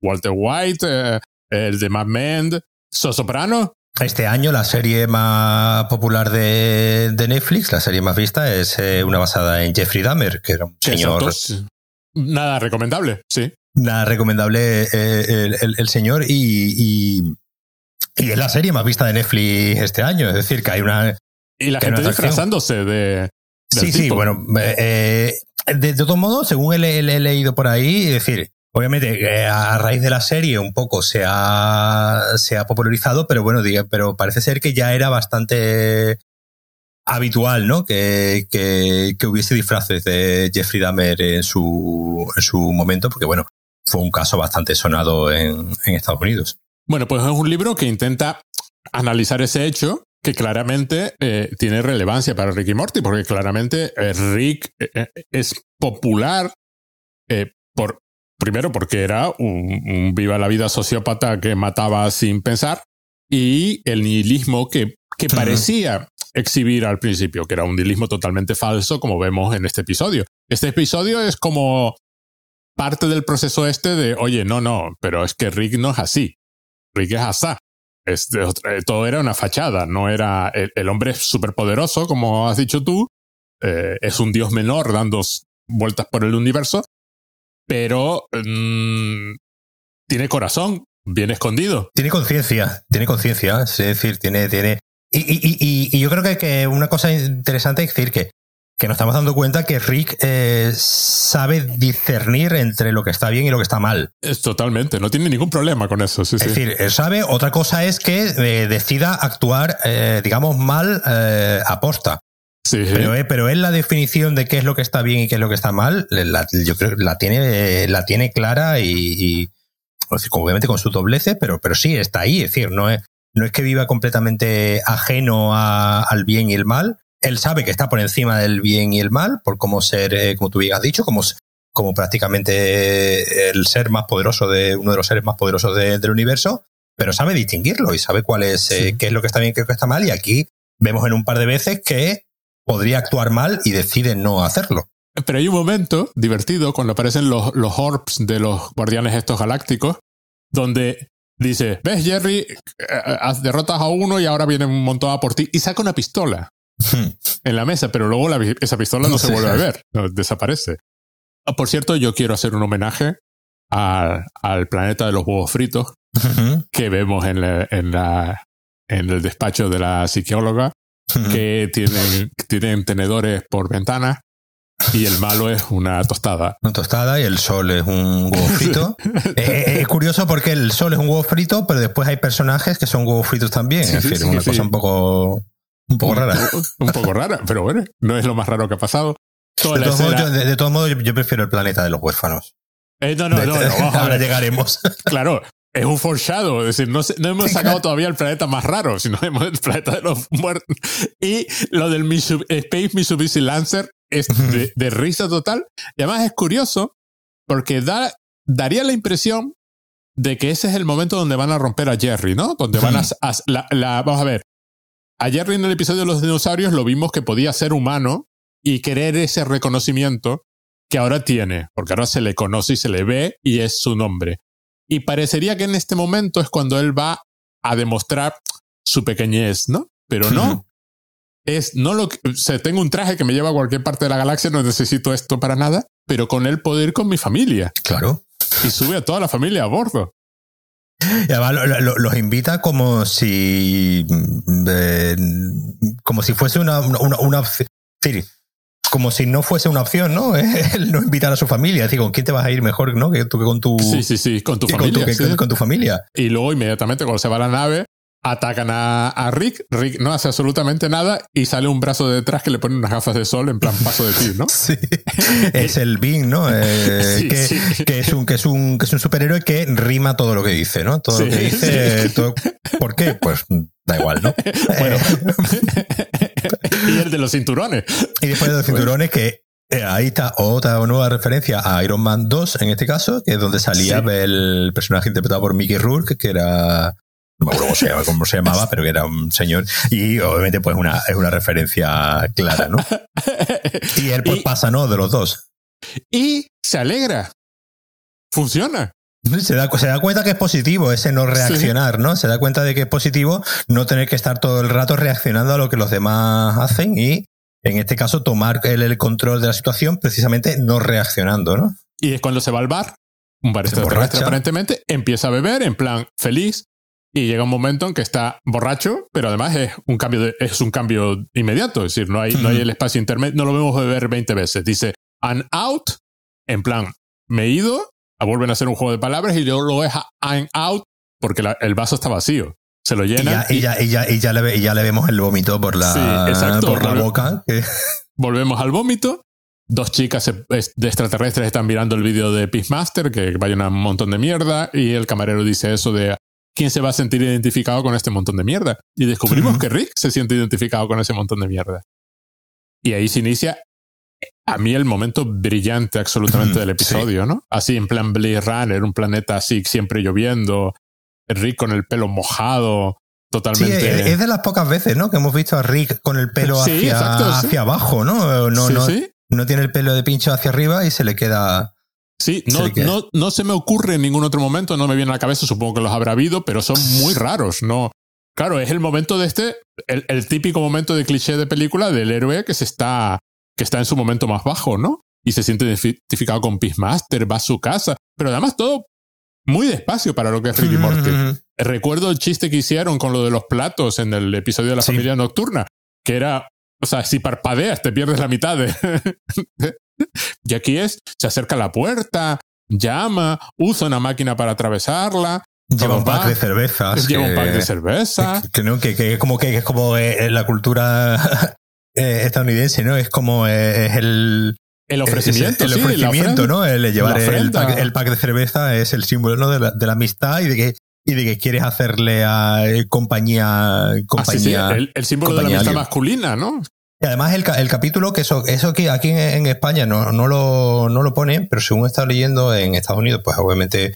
Walter White, eh, el de Mad Men, Soprano. Este año la serie más popular de, Netflix, la serie más vista, es eh, una basada en Jeffrey Dahmer, que era un señor... Nada recomendable, sí. Nada recomendable eh, el, señor y, y, es la serie más vista de Netflix este año. Es decir, que hay una... Y la gente disfrazándose de... Sí, sí, bueno. de, de todos modos, según he, he, leído por ahí, es decir, Obviamente, eh, a raíz de la serie un poco se ha, se ha popularizado, pero bueno, diga, pero parece ser que ya era bastante habitual, ¿no? Que, que, hubiese disfraces de Jeffrey Dahmer en su, en su momento, porque bueno, fue un caso bastante sonado en, en Estados Unidos. Bueno, pues es un libro que intenta analizar ese hecho que claramente eh, tiene relevancia para Rick y Morty, porque claramente eh, Rick es popular por Primero porque era un, viva la vida sociópata que mataba sin pensar y el nihilismo que, que parecía exhibir al principio, que era un nihilismo totalmente falso, como vemos en este episodio. Este episodio es como parte del proceso este de, oye, no, no, pero es que Rick no es así. Rick es asá. Eh, todo era una fachada, no era el, hombre es poderoso, como has dicho tú, eh, es un dios menor dando vueltas por el universo, pero mm, tiene corazón, bien escondido. Tiene conciencia, tiene conciencia, es decir, tiene, tiene. Y, y, y, yo creo que, que, una cosa interesante es decir que, que nos estamos dando cuenta que Rick eh, sabe discernir entre lo que está bien y lo que está mal. Es totalmente, no tiene ningún problema con eso. es decir, él sabe, otra cosa es que eh, decida actuar, eh, digamos, mal aposta. Pero, eh, pero es la definición de qué es lo que está bien y qué es lo que está mal, yo creo que la tiene, la tiene clara y, obviamente con su doblece, pero, pero sí está ahí. Es decir, no es, no es que viva completamente ajeno al bien y el mal. Él sabe que está por encima del bien y el mal, por cómo ser, eh, como tú bien has dicho, como, como prácticamente el ser más poderoso de, uno de los seres más poderosos del universo, pero sabe distinguirlo y sabe cuál es, eh, qué es lo que está bien y qué es lo que está mal. Y aquí vemos en un par de veces que podría actuar mal y decide no hacerlo. Pero hay un momento divertido cuando aparecen los, los orbs de los guardianes estos galácticos, donde dice, ves Jerry, eh, eh, derrotas a uno y ahora viene un montón a por ti y saca una pistola. <laughs> en la mesa, pero luego esa pistola no <laughs> se vuelve a ver, desaparece. Ah, por cierto, yo quiero hacer un homenaje al planeta de los huevos fritos que vemos en, en, la, en el despacho de la psicóloga que tienen, tienen tenedores por ventana y el malo es una tostada. Una tostada y el sol es un huevo <laughs> frito. Eh, eh, es, curioso porque el sol es un huevo frito, pero después hay personajes que son huevos fritos también. es decir, una cosa un poco, un poco rara. Un, poco rara, pero bueno, no es lo más raro que ha pasado. De todos, modos, yo, prefiero el planeta de los huérfanos. Eh, no, no, no, <laughs> Ahora llegaremos. <laughs> Claro, es un foreshadow, es decir, no, no hemos sacado todavía el planeta más raro, sino <laughs> hemos el planeta de los muertos. Y lo del Space Mitsubishi Lancer es de, risa total. Y además es curioso porque da, daría la impresión de que ese es el momento donde van a romper a Jerry, ¿no? Donde van a... la, vamos a ver. A Jerry en el episodio de los dinosaurios lo vimos que podía ser humano y querer ese reconocimiento que ahora tiene, porque ahora se le conoce y se le ve y es su nombre. Y parecería que en este momento es cuando él va a demostrar su pequeñez, ¿no? Pero no. <laughs> es no lo que. O sea, tengo un traje que me lleva a cualquier parte de la galaxia, no necesito esto para nada, pero con él poder ir con mi familia. Claro. Y sube a toda la familia a bordo. Y además los invita como si. Mm, eh, como si fuese una, una, una, como si no fuese una opción, ¿no? <laughs> El no invitar a su familia. Es decir, ¿con quién te vas a ir mejor, no? Que tú que con tu. Sí, sí, sí, con tu familia. Con tu, familia. Y luego, inmediatamente, cuando se va a la nave, atacan a, Rick, Rick no hace absolutamente nada y sale un brazo detrás que le pone unas gafas de sol en plan paso de ti, ¿no? <laughs> Sí. es el Bing, ¿no? Eh, <laughs> que, es un, que, es un, que es un superhéroe que rima todo lo que dice, ¿no? Todo lo que dice. ¿Por qué? Pues da igual, ¿no? <laughs> Bueno. y el de los cinturones. Y después de los cinturones que eh, ahí está otra nueva referencia a Iron Man 2, en este caso, que es donde salía el personaje interpretado por Mickey Rourke, que era no me acuerdo cómo se, llamaba, pero que era un señor. Y obviamente, pues una, es una referencia clara, ¿no? Y él pues pasa, ¿no? De los dos. Y se alegra. Funciona. Se da, se da cuenta que es positivo ese no reaccionar, ¿no? Se da cuenta de que es positivo no tener que estar todo el rato reaccionando a lo que los demás hacen y, en este caso, tomar el, el control de la situación precisamente no reaccionando, ¿no? Y es cuando se va al bar, un bar aparentemente, empieza a beber en plan feliz, y llega un momento en que está borracho, pero además es un cambio, de, es un cambio inmediato. Es decir, no hay, no hay el espacio intermedio. No lo vemos beber 20 veces. Dice, I'm out, en plan, me he ido, vuelven a hacer un juego de palabras y luego es I'm out porque el vaso está vacío. Se lo llena. Y ya, y, ya, y ya, le, ya, le, vemos el vómito por la, por la boca. Volvemos al vómito. Dos chicas de extraterrestres están mirando el vídeo de Peacemaster, que vayan a un montón de mierda, y el camarero dice eso de ¿quién se va a sentir identificado con este montón de mierda? Y descubrimos que Rick se siente identificado con ese montón de mierda. Y ahí se inicia a mí el momento brillante absolutamente del episodio, ¿no? Así en plan Blade Runner, un planeta así siempre lloviendo, Rick con el pelo mojado, totalmente. Sí, es de las pocas veces, ¿no? Que hemos visto a Rick con el pelo hacia, hacia abajo, ¿no? No, no, no tiene el pelo de pincho hacia arriba y se le queda Sí, no, no, no se me ocurre en ningún otro momento, no me viene a la cabeza, supongo que los habrá habido, pero son muy <laughs> raros, ¿no? Claro, es el momento de este, el, típico momento de cliché de película del héroe que se está, que está en su momento más bajo, ¿no? Y se siente identificado con Peacemaster, va a su casa, pero además todo muy despacio para lo que es Ricky Morty. Recuerdo el chiste que hicieron con lo de los platos en el episodio de la familia nocturna, que era, o sea, si parpadeas te pierdes la mitad de, <laughs> y aquí es, se acerca a la puerta, llama, usa una máquina para atravesarla. Lleva un pack de cervezas. Lleva un pack de cerveza. Que, no, que, que, como que es como eh, la cultura <laughs> eh, estadounidense, ¿no? Es como eh, es el, el ofrecimiento, el, ofrecimiento, ¿no? El llevar el pack, el pack, de cerveza es el símbolo ¿no? de, la, de la amistad y de que y de que quieres hacerle a compañía compañía ah, el, símbolo de la amistad masculina, ¿no? Y además el, el capítulo, que eso, eso aquí, aquí en, España no, no, lo, no lo pone, pero según estado leyendo en Estados Unidos, pues obviamente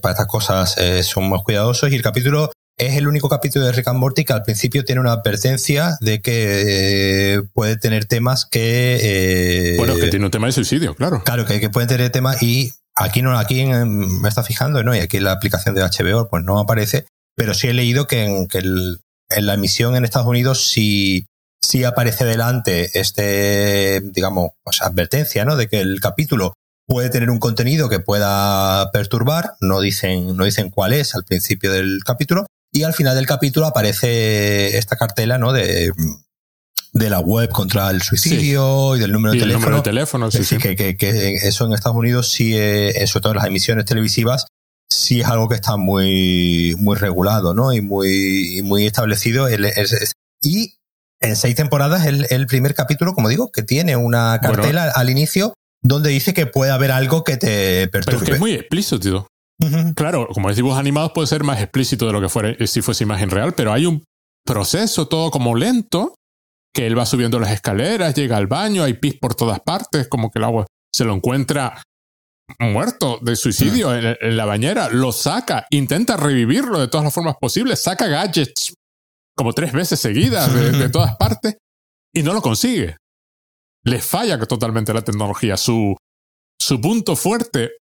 para estas cosas eh, son más cuidadosos y el capítulo es el único capítulo de Rick and Morty que al principio tiene una advertencia de que eh, puede tener temas que... Eh, bueno, que tiene un tema de suicidio, claro. Claro, que, que pueden tener temas y aquí no, aquí me está fijando, ¿no? Y aquí en la aplicación de HBO pues no aparece, pero sí he leído que en, que en la emisión en Estados Unidos sí si aparece delante este, digamos, pues, advertencia, ¿no? De que el capítulo puede tener un contenido que pueda perturbar, no dicen, no dicen cuál es al principio del capítulo, y al final del capítulo aparece esta cartela, ¿no? De, de la web contra el suicidio y del número de teléfono. Número de teléfono sí, sí. Que, que, que, eso en Estados Unidos sí, es, sobre todo en las emisiones televisivas, sí es algo que está muy, muy regulado, ¿no? Y muy, muy establecido. y en seis temporadas el, el primer capítulo, como digo, que tiene una cartela al inicio donde dice que puede haber algo que te perturbe. Pero que es muy explícito. Claro, como es dibujos animados puede ser más explícito de lo que fuera eh, si fuese imagen real, pero hay un proceso todo como lento, que él va subiendo las escaleras, llega al baño, hay pis por todas partes, como que el agua se lo encuentra muerto de suicidio en, en, la bañera, lo saca, intenta revivirlo de todas las formas posibles, saca gadgets como tres veces seguidas de, <laughs> todas partes y no lo consigue. Le falla totalmente la tecnología. Su, su punto fuerte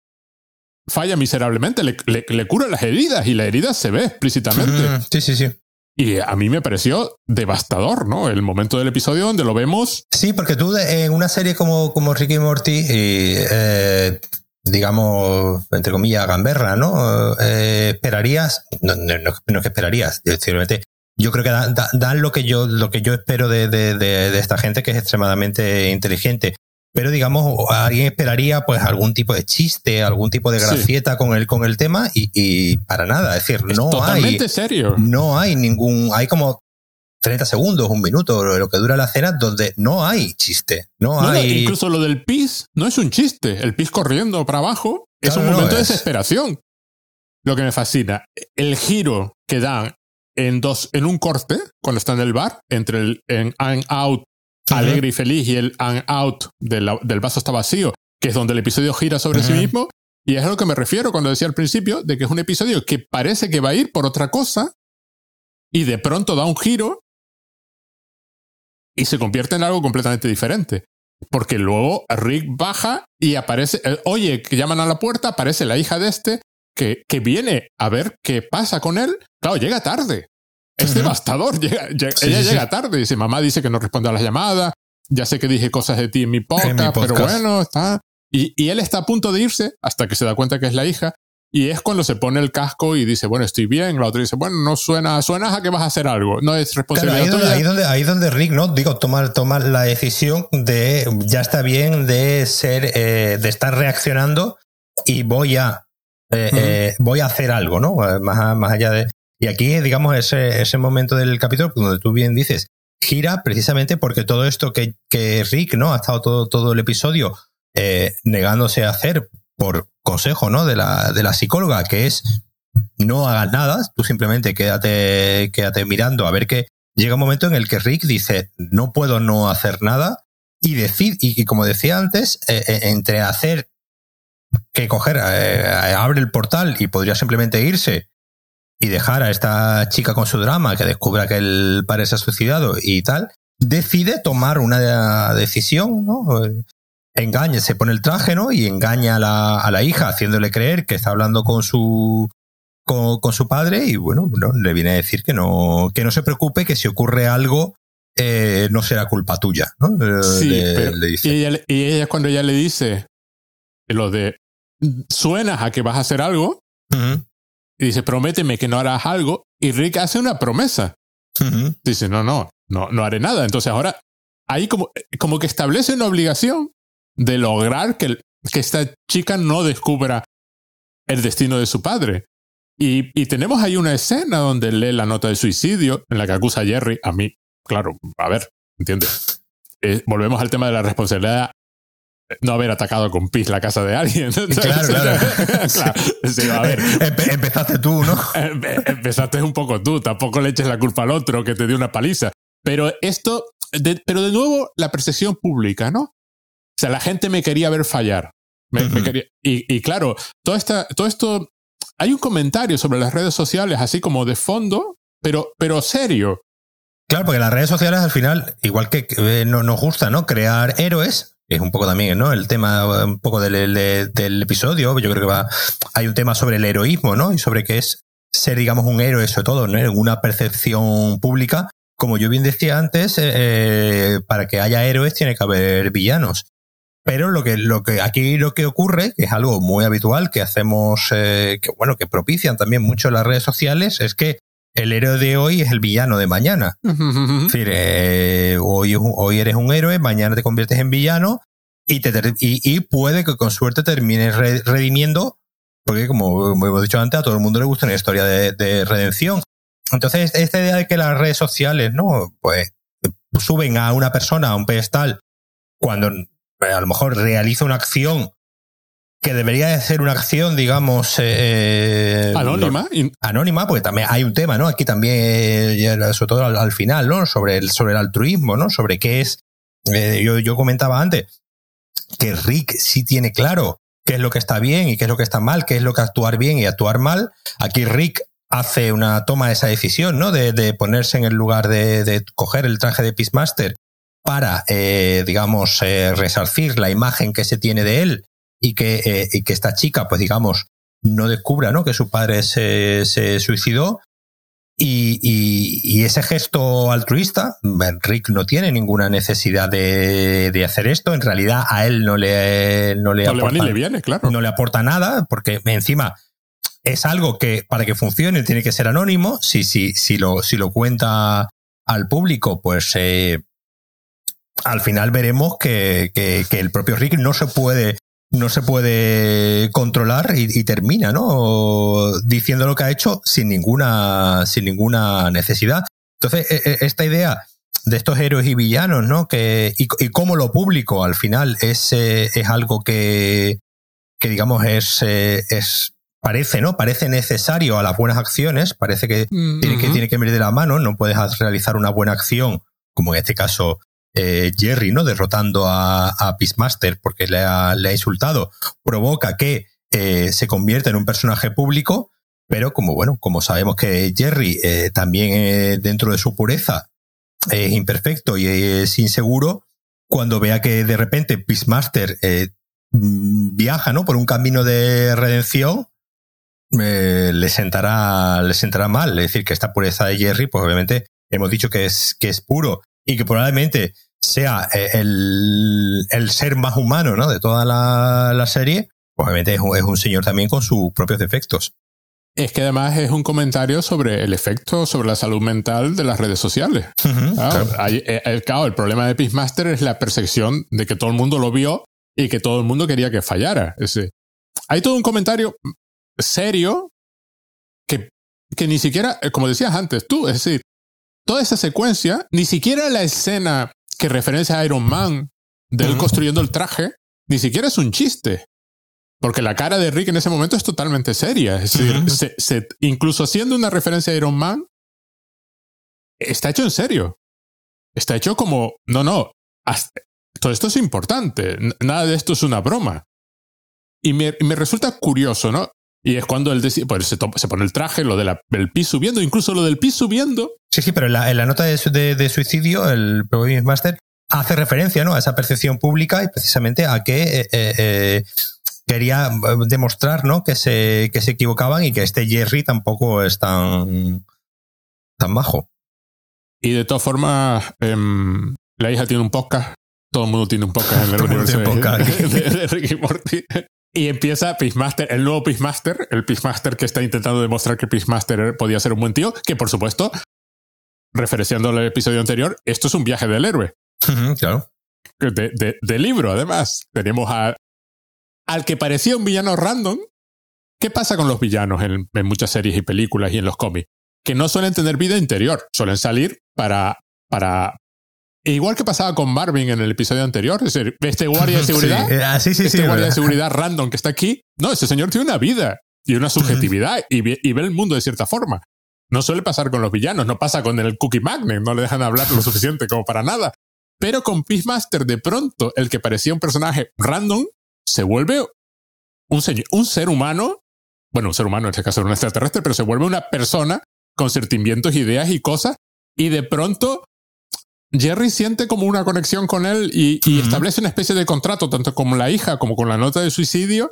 falla miserablemente. Le, le, cura las heridas y la herida se ve explícitamente. Sí, sí, sí. Y a mí me pareció devastador, ¿no? El momento del episodio donde lo vemos. Sí, porque tú en una serie como, como Ricky Morty, eh, digamos, entre comillas, gamberra, ¿no? Eh, esperarías, no, no, no, que esperarías, simplemente yo creo que dan, lo que yo lo que yo espero de, de, de, esta gente que es extremadamente inteligente pero digamos, alguien esperaría pues algún tipo de chiste, algún tipo de gracieta con, el, con el tema y, para nada. Es decir, no totalmente serio. No hay ningún, hay como 30 segundos, un minuto, lo que dura la cena, donde no hay chiste. No, hay. incluso lo del pis no es un chiste. El pis corriendo para abajo es un momento de desesperación. Lo que me fascina, el giro que dan en dos, en un corte, cuando está en el bar, entre el en out alegre y feliz y el I'm out del, vaso está vacío, que es donde el episodio gira sobre sí mismo. Y es a lo que me refiero cuando decía al principio de que es un episodio que parece que va a ir por otra cosa y de pronto da un giro y se convierte en algo completamente diferente. Porque luego Rick baja y aparece, eh, oye, que llaman a la puerta, aparece la hija de este, que, que viene a ver qué pasa con él. Claro, llega tarde. Es devastador. ella llega tarde. Dice, mamá dice que no responde a las llamadas. Ya sé que dije cosas de ti en mi podcast, pero bueno, está. Y, y, él está a punto de irse hasta que se da cuenta que es la hija. Y es cuando se pone el casco y dice, bueno, estoy bien. La otra dice, bueno, no suena, suena a que vas a hacer algo. No es responsabilidad tuya. Ahí donde, ahí donde Rick, ¿no? Digo, tomar, tomar la decisión de, ya está bien de ser, eh, de estar reaccionando y voy a, eh, eh, voy a hacer algo, ¿no? Más, más allá de, y aquí, digamos, ese, ese momento del capítulo donde tú bien dices, gira precisamente porque todo esto que, que Rick, ¿no? Ha estado todo, todo el episodio negándose a hacer por consejo, ¿no? De la, de la psicóloga, que es no hagas nada, tú simplemente quédate, quédate mirando a ver que llega un momento en el que Rick dice, no puedo no hacer nada y decir, y, como decía antes, eh, eh, entre hacer que coger, eh, abre el portal y podría simplemente irse y dejar a esta chica con su drama que descubra que el padre se ha suicidado y tal, decide tomar una decisión, ¿no? engaña, se pone el traje, ¿no? Y engaña a la, a la hija, haciéndole creer que está hablando con su, con, su padre y bueno, no, le viene a decir que no, que no se preocupe, que si ocurre algo, eh, no será culpa tuya, ¿no? Eh, sí, le, dice. Y, ella, y ella cuando ella le dice lo de suenas a que vas a hacer algo, y dice, prométeme que no harás algo, y Rick hace una promesa. Dice, no, no, no, no haré nada. Entonces ahora, ahí como, como que establece una obligación de lograr que, que esta chica no descubra el destino de su padre. Y, y, tenemos ahí una escena donde lee la nota de suicidio en la que acusa a Jerry, a mí, claro, a ver, ¿entiendes? Eh, volvemos al tema de la responsabilidad no haber atacado con pis la casa de alguien. <laughs> Claro, claro. a ver. empezaste tú, ¿no? <laughs> empezaste un poco tú, tampoco le eches la culpa al otro que te dio una paliza. Pero esto, pero de nuevo, la percepción pública, ¿no? O sea, la gente me quería ver fallar. y, claro, todo, esta, todo esto. Hay un comentario sobre las redes sociales, así como de fondo, pero, pero serio. Claro, porque las redes sociales al final, igual que eh, nos gusta, ¿no? Crear héroes, es un poco también, ¿no? El tema un poco del, del, episodio, yo creo que va, hay un tema sobre el heroísmo, ¿no? Y sobre qué es ser, digamos, un héroe, sobre todo, ¿no? En una percepción pública. Como yo bien decía antes, eh, eh, para que haya héroes tiene que haber villanos. Pero lo que, lo que aquí lo que ocurre, que es algo muy habitual que hacemos, eh, que bueno, que propician también mucho las redes sociales, es que el héroe de hoy es el villano de mañana. es decir, eh, hoy, hoy eres un héroe, mañana te conviertes en villano y, te, y, puede que con suerte termines redimiendo, porque como hemos dicho antes, a todo el mundo le gusta una historia de, de redención. Entonces, esta idea de que las redes sociales, ¿no? Pues suben a una persona a un pedestal cuando a lo mejor realiza una acción que debería de ser una acción, digamos... Eh, anónima. anónima, porque también hay un tema, ¿no? Aquí también, eh, sobre todo al, final, ¿no? Sobre el, sobre el altruismo, ¿no? Sobre qué es... Eh, yo, yo comentaba antes que Rick sí tiene claro qué es lo que está bien y qué es lo que está mal, qué es lo que actuar bien y actuar mal. Aquí Rick hace una toma de esa decisión, ¿no? De, de ponerse en el lugar de, de, coger el traje de Peacemaster para, eh, digamos, eh, resarcir la imagen que se tiene de él y que, eh, y que esta chica, pues digamos, no descubra ¿no? que su padre se, se suicidó. Y, y, y, ese gesto altruista, Rick no tiene ninguna necesidad de, de hacer esto. En realidad a él no le, no le, aporta, le viene, claro. no le aporta nada, porque encima es algo que para que funcione tiene que ser anónimo. Si, si, si, lo, si lo cuenta al público, pues eh, al final veremos que, el propio Rick no se puede no se puede controlar y, termina, ¿no? Diciendo lo que ha hecho sin ninguna, sin ninguna necesidad. Entonces, e, e, esta idea de estos héroes y villanos, ¿no? Que, y, cómo lo público al final es, eh, es algo que, que digamos, es, eh, es, parece, ¿no? Parece necesario a las buenas acciones, parece que, mm, tiene, que tiene que venir de la mano, no puedes realizar una buena acción, como en este caso eh, Jerry, ¿no? Derrotando a, a Peacemaster porque le ha, insultado, provoca que eh, se convierta en un personaje público, pero como bueno, como sabemos que Jerry eh, también dentro de su pureza es imperfecto y es inseguro, cuando vea que de repente Peacemaster viaja, ¿no? Por un camino de redención, le sentará, le sentará mal. Es decir, que esta pureza de Jerry, pues obviamente hemos dicho que es, que es puro y que probablemente sea eh, el, el ser más humano ¿no? de toda la, la serie, obviamente es un, es un señor también con sus propios defectos. Es que además es un comentario sobre el efecto sobre la salud mental de las redes sociales. Eh, claro, el problema de Peacemaster es la percepción de que todo el mundo lo vio y que todo el mundo quería que fallara. Ese. Hay todo un comentario serio que, que ni siquiera, eh, como decías antes tú, es decir, toda esa secuencia, ni siquiera la escena que referencia a Iron Man de él construyendo el traje, ni siquiera es un chiste. Porque la cara de Rick en ese momento es totalmente seria. Es decir, incluso haciendo una referencia a Iron Man, está hecho en serio. Está hecho como, no, no, todo esto es importante, nada de esto es una broma. Y me, me resulta curioso, ¿no? Y es cuando él decide, pues se, se, pone el traje, lo del pis subiendo, incluso lo del pis subiendo. Sí, sí, pero en la, en la nota de, de, suicidio, el Pro Master hace referencia ¿no? a esa percepción pública y precisamente a que eh, eh, eh, quería demostrar ¿no? que, se, que se equivocaban y que este Jerry tampoco es tan, tan bajo. Y de todas formas, em, la hija tiene un podcast. Todo el mundo tiene un podcast en el <laughs> universo de, de Ricky Morty. Y empieza Peacemaster, el nuevo Peacemaster, el Peacemaster que está intentando demostrar que Peacemaster podía ser un buen tío, que por supuesto, referenciando al episodio anterior, esto es un viaje del héroe. claro. De, de, libro, además. Tenemos a, al que parecía un villano random. ¿Qué pasa con los villanos en, en muchas series y películas y en los cómics? Que no suelen tener vida interior, suelen salir para, para, Igual que pasaba con Marvin en el episodio anterior, es decir, este guardia de <laughs> seguridad, sí. Ah, sí, este guardia de seguridad random que está aquí, no, ese señor tiene una vida y una subjetividad y, ve, el mundo de cierta forma. No suele pasar con los villanos, no pasa con el Cookie Magnet, no le dejan hablar lo suficiente como para nada. Pero con Peacemaster, de pronto, el que parecía un personaje random se vuelve un, un ser humano, bueno, un ser humano en este caso era un extraterrestre, pero se vuelve una persona con sentimientos, ideas y cosas, y de pronto Jerry siente como una conexión con él y, establece una especie de contrato, tanto con la hija como con la nota de suicidio,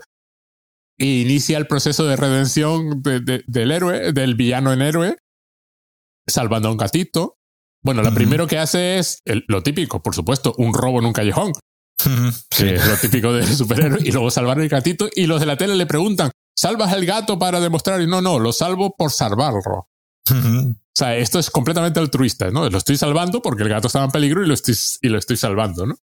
e inicia el proceso de redención del héroe, del villano en héroe, salvando a un gatito. Bueno, lo primero que hace es lo típico, por supuesto, un robo en un callejón, que es lo típico de superhéroe, y luego salvar el gatito, y los de la tele le preguntan, ¿salvas el gato para demostrar? Y no, no, lo salvo por salvarlo. O sea, esto es completamente altruista, ¿no? Lo estoy salvando porque el gato estaba en peligro y lo estoy, y lo estoy salvando, ¿no?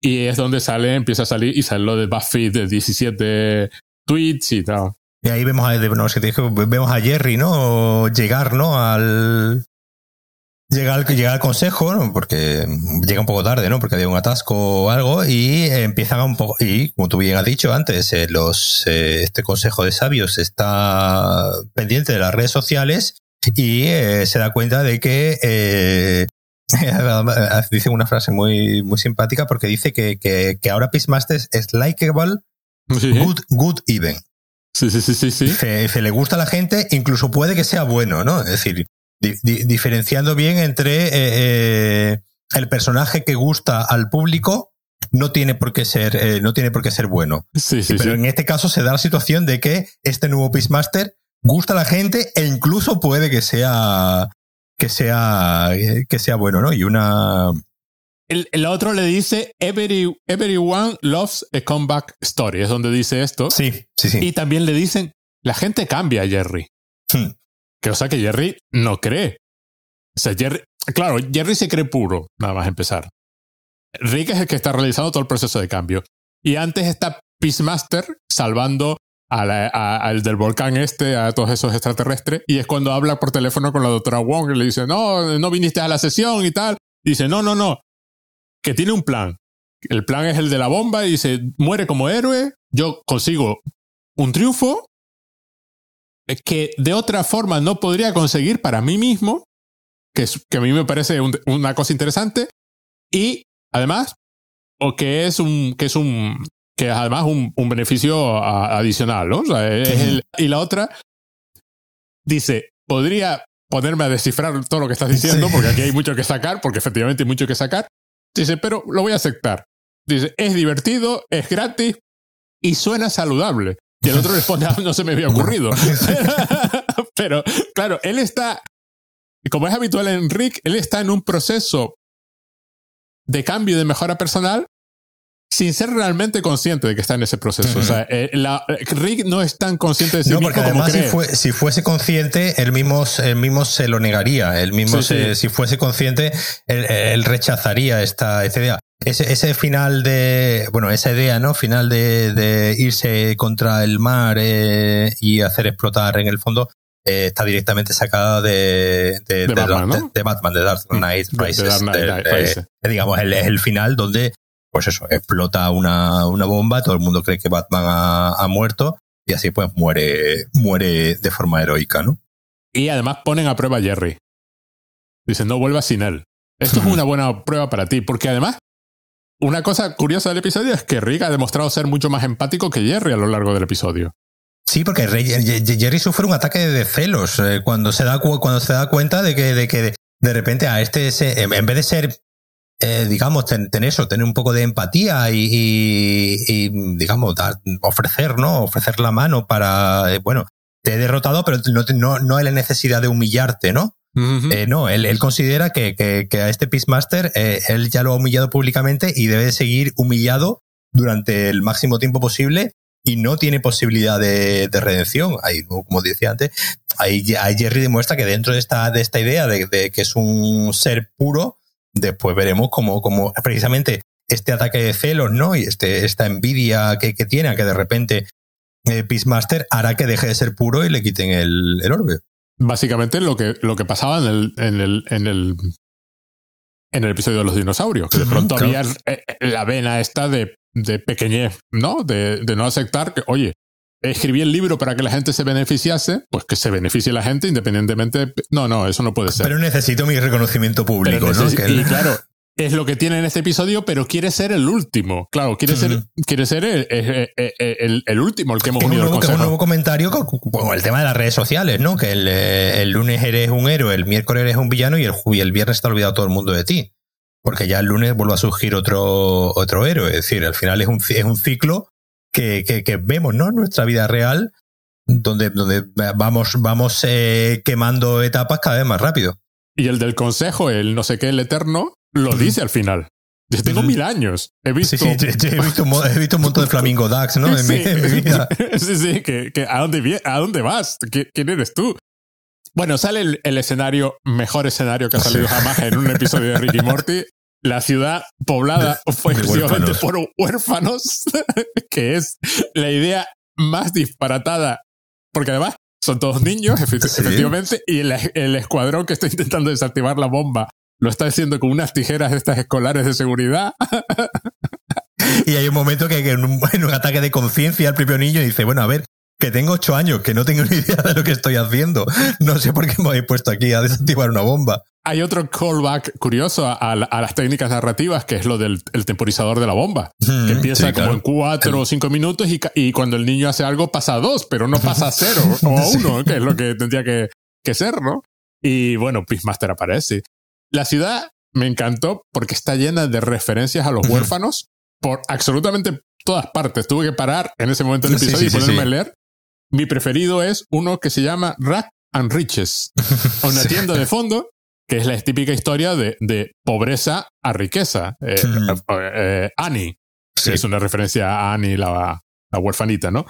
Y es donde sale, empieza a salir y sale lo de Buffy de 17 tweets y tal. Y ahí vemos a, no, vemos a Jerry, ¿no? Llegar, ¿no? Al. Llegar, llegar al consejo, ¿no? porque llega un poco tarde, ¿no? Porque había un atasco o algo, y empiezan a un poco. Y como tú bien has dicho antes, eh, los, eh, este consejo de sabios está pendiente de las redes sociales y eh, se da cuenta de que eh, <laughs> dice una frase muy, muy simpática porque dice que, que, que ahora Peacemaster es likeable, good, good even. Sí, sí, sí, sí. sí. Se, le gusta a la gente, incluso puede que sea bueno, ¿no? Es decir, diferenciando bien entre eh, el personaje que gusta al público no tiene por qué ser, no tiene por qué ser bueno. Sí, sí, Pero en este caso se da la situación de que este nuevo Peacemaster gusta a la gente e incluso puede que sea que sea que sea bueno, ¿no? Y una el, otro le dice Every, everyone loves a comeback story, es donde dice esto. Sí, sí, sí. Y también le dicen la gente cambia a Jerry. Hmm. Que o sea que Jerry no cree. O sea, Jerry, claro, Jerry se cree puro, nada más empezar. Rick es el que está realizando todo el proceso de cambio. Y antes está Peacemaster salvando al del volcán este, a todos esos extraterrestres, y es cuando habla por teléfono con la doctora Wong y le dice, no, no viniste a la sesión y tal. dice, no, no, no, que tiene un plan. El plan es el de la bomba y dice, muere como héroe, yo consigo un triunfo que de otra forma no podría conseguir para mí mismo, que, que a mí me parece una cosa interesante, y además, o que es un, que es un, que es además un, un beneficio adicional, ¿no? y la otra dice, podría ponerme a descifrar todo lo que estás diciendo, porque aquí hay mucho que sacar, porque efectivamente hay mucho que sacar. Dice, pero lo voy a aceptar. Dice, es divertido, es gratis y suena saludable. Y el otro responde, ah, no se me había ocurrido. <laughs> pero, claro, él está, como es habitual en Rick, él está en un proceso de cambio y de mejora personal sin ser realmente consciente de que está en ese proceso. O sea, eh, Rick no es tan consciente de sí no, porque además Si, fuese consciente, él mismo, mismo se lo negaría. Él mismo, si fuese consciente, él, rechazaría esta, idea. Ese, ese, final de, bueno, esa idea, ¿no? Final de, irse contra el mar eh, y hacer explotar en el fondo, eh, está directamente sacada de, de, Batman, de, Batman, de Dark Knight Rises. digamos, es el final donde pues eso, explota una, una bomba, todo el mundo cree que Batman ha, muerto y así pues muere, muere de forma heroica, ¿no? Y además ponen a prueba a Jerry. Dicen, no vuelvas sin él. Esto es una <laughs> buena prueba para ti, porque además, una cosa curiosa del episodio es que Rick ha demostrado ser mucho más empático que Jerry a lo largo del episodio. Sí, porque Jerry sufre un ataque de celos eh, cuando se da cuando se da cuenta de que de que de repente a este en vez de ser eh, digamos, tener eso, tener un poco de empatía y, digamos, ofrecer, ¿no? Ofrecer la mano para, eh, bueno, te he derrotado, pero no, no, no hay la necesidad de humillarte, ¿no? Eh, no, él, él considera que, que, a este Peacemaster él ya lo ha humillado públicamente y debe seguir humillado durante el máximo tiempo posible y no tiene posibilidad de, de redención. Ahí, como decía antes, ahí, ahí, Jerry demuestra que dentro de esta, de esta idea de, de que es un ser puro, después veremos cómo, cómo precisamente este ataque de celos, ¿no? Y este, esta envidia que, que tiene, que de repente eh, Peacemaster hará que deje de ser puro y le quiten el, el orbe. Básicamente lo que, lo que pasaba en el, en el, en el, en el episodio de los dinosaurios, que de pronto había eh, la vena esta de, de pequeñez, ¿no? De, de no aceptar que, oye, escribí el libro para que la gente se beneficiase, pues que se beneficie la gente independientemente. No, no, eso no puede ser. Pero necesito mi reconocimiento público, ¿no? Y claro, es lo que tiene en este episodio, pero quiere ser el último. Claro, quiere ser, quiere ser el, último, el que hemos unido. Un un nuevo comentario con, el tema de las redes sociales, ¿no? Que el, lunes eres un héroe, el miércoles eres un villano y el, y el viernes está olvidado todo el mundo de ti. Porque ya el lunes vuelve a surgir otro, otro héroe. Es decir, al final es un, es un ciclo que, que, que vemos, ¿no? En nuestra vida real, donde, donde vamos, vamos eh, quemando etapas cada vez más rápido. Y el del consejo, el no sé qué, el eterno, lo dice al final. Yo tengo mil años. He visto. Sí, sí, he, <laughs> visto, he visto un montón de Flamingo Dax, ¿no? En, sí, mi, vida. <laughs> Sí, sí, que, que ¿a, dónde, ¿a dónde vas? ¿Quién eres tú? Bueno, sale el, el, escenario, mejor escenario que ha salido jamás en un episodio de Ricky Morty, la ciudad poblada <laughs> fue exclusivamente por huérfanos, <laughs> que es la idea más disparatada, porque además son todos niños, efectivamente, y el, escuadrón que está intentando desactivar la bomba lo está haciendo con unas tijeras de estas escolares de seguridad. <laughs> y hay un momento que, en, un, en, un, ataque de conciencia el propio niño dice, bueno, a ver, que tengo ocho años, que no tengo <laughs> ni idea de lo que estoy haciendo. No sé por qué me habéis puesto aquí a desactivar una bomba. Hay otro callback curioso a, las técnicas narrativas, que es lo del temporizador de la bomba, mm, que empieza como en cuatro o cinco minutos y, cuando el niño hace algo pasa a dos, pero no pasa a cero <laughs> o a uno, que es lo que tendría que, que ser, ¿no? Y bueno, Peacemaster aparece. La ciudad me encantó porque está llena de referencias a los huérfanos por absolutamente todas partes. Tuve que parar en ese momento del episodio y ponerme a leer mi preferido es uno que se llama Rack and Riches, <laughs> una tienda de fondo que es la típica historia de, de pobreza a riqueza. Eh, eh, Annie, es una referencia a Annie, la, la huerfanita, ¿no?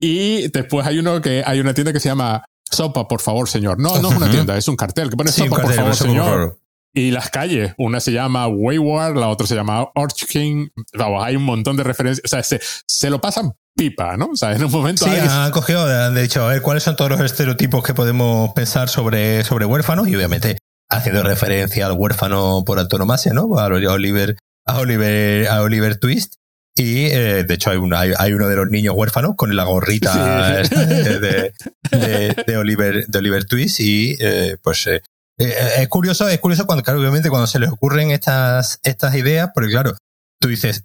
Y después hay uno que hay una tienda que se llama Sopa, por favor, señor. No, no es una tienda, es un cartel que pone Sopa, por favor, señor. Y las calles. Una se llama Wayward, la otra se llama Orch King. Vamos, hay un montón de referencias. O sea, se, se lo pasan pipa, ¿no? O sea, en un momento. Sí, han cogido, de hecho, a ver cuáles son todos los estereotipos que podemos pensar sobre, sobre huérfanos y obviamente haciendo referencia al huérfano por antonomasia, ¿no? A Oliver, a Oliver, a Oliver Twist. Y eh, de hecho hay, hay, uno de los niños huérfanos con la gorrita <laughs> de, de, Oliver, de Oliver Twist y eh, pues eh, es curioso, es curioso cuando, claro, obviamente cuando se les ocurren estas, estas ideas, porque claro, tú dices,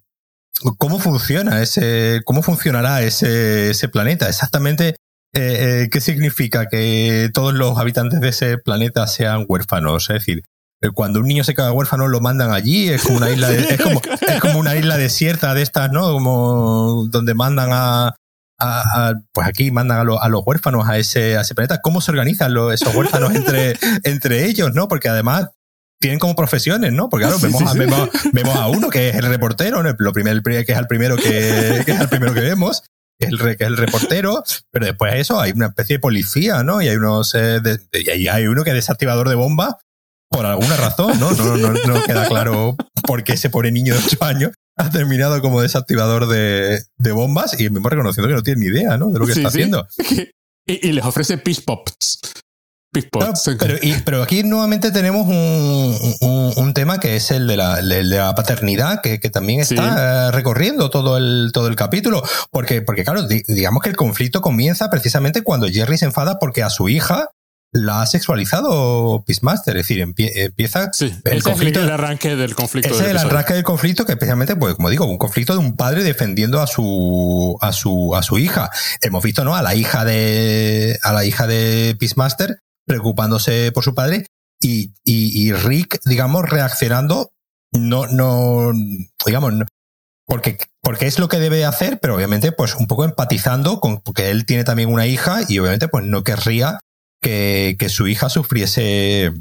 ¿cómo funciona ese, cómo funcionará ese, ese planeta? Exactamente, ¿qué significa que todos los habitantes de ese planeta sean huérfanos? Es decir, eh, cuando un niño se queda huérfano lo mandan allí, es como una isla, como, es como una isla desierta de estas, ¿no? Como donde mandan a, a, pues aquí mandan a, a, los huérfanos a ese, a ese planeta. ¿Cómo se organizan los, esos huérfanos entre, <laughs> entre ellos, no? Porque además tienen como profesiones, ¿no? Porque claro, vemos, a, vemos, a uno que es el reportero, lo primer, que es el primero que, que es el primero que vemos, el, que es el reportero, pero después de eso hay una especie de policía, ¿no? Y hay unos, eh, y hay uno que es desactivador de bombas por alguna razón, ¿no? No, no, no queda claro por qué ese pobre niño de 8 años ha terminado como desactivador de, de bombas y hemos reconociendo que no tiene ni idea, ¿no? De lo que está haciendo. <laughs> Y, les ofrece peace pops. pero, pero, aquí nuevamente tenemos un, un, tema que es el de la, de la paternidad, que, que también está recorriendo todo el, todo el capítulo. Porque, porque claro, digamos que el conflicto comienza precisamente cuando Jerry se enfada porque a su hija la ha sexualizado Peacemaster, es decir, empieza el conflicto, el arranque del conflicto. es el arranque del conflicto que especialmente, pues como digo, un conflicto de un padre defendiendo a su a su a su hija. Hemos visto, ¿no? A la hija de a la hija de Peacemaster preocupándose por su padre y, y, Rick, digamos, reaccionando no no digamos porque porque es lo que debe hacer, pero obviamente pues un poco empatizando con que él tiene también una hija y obviamente pues no querría que, que su hija sufriese,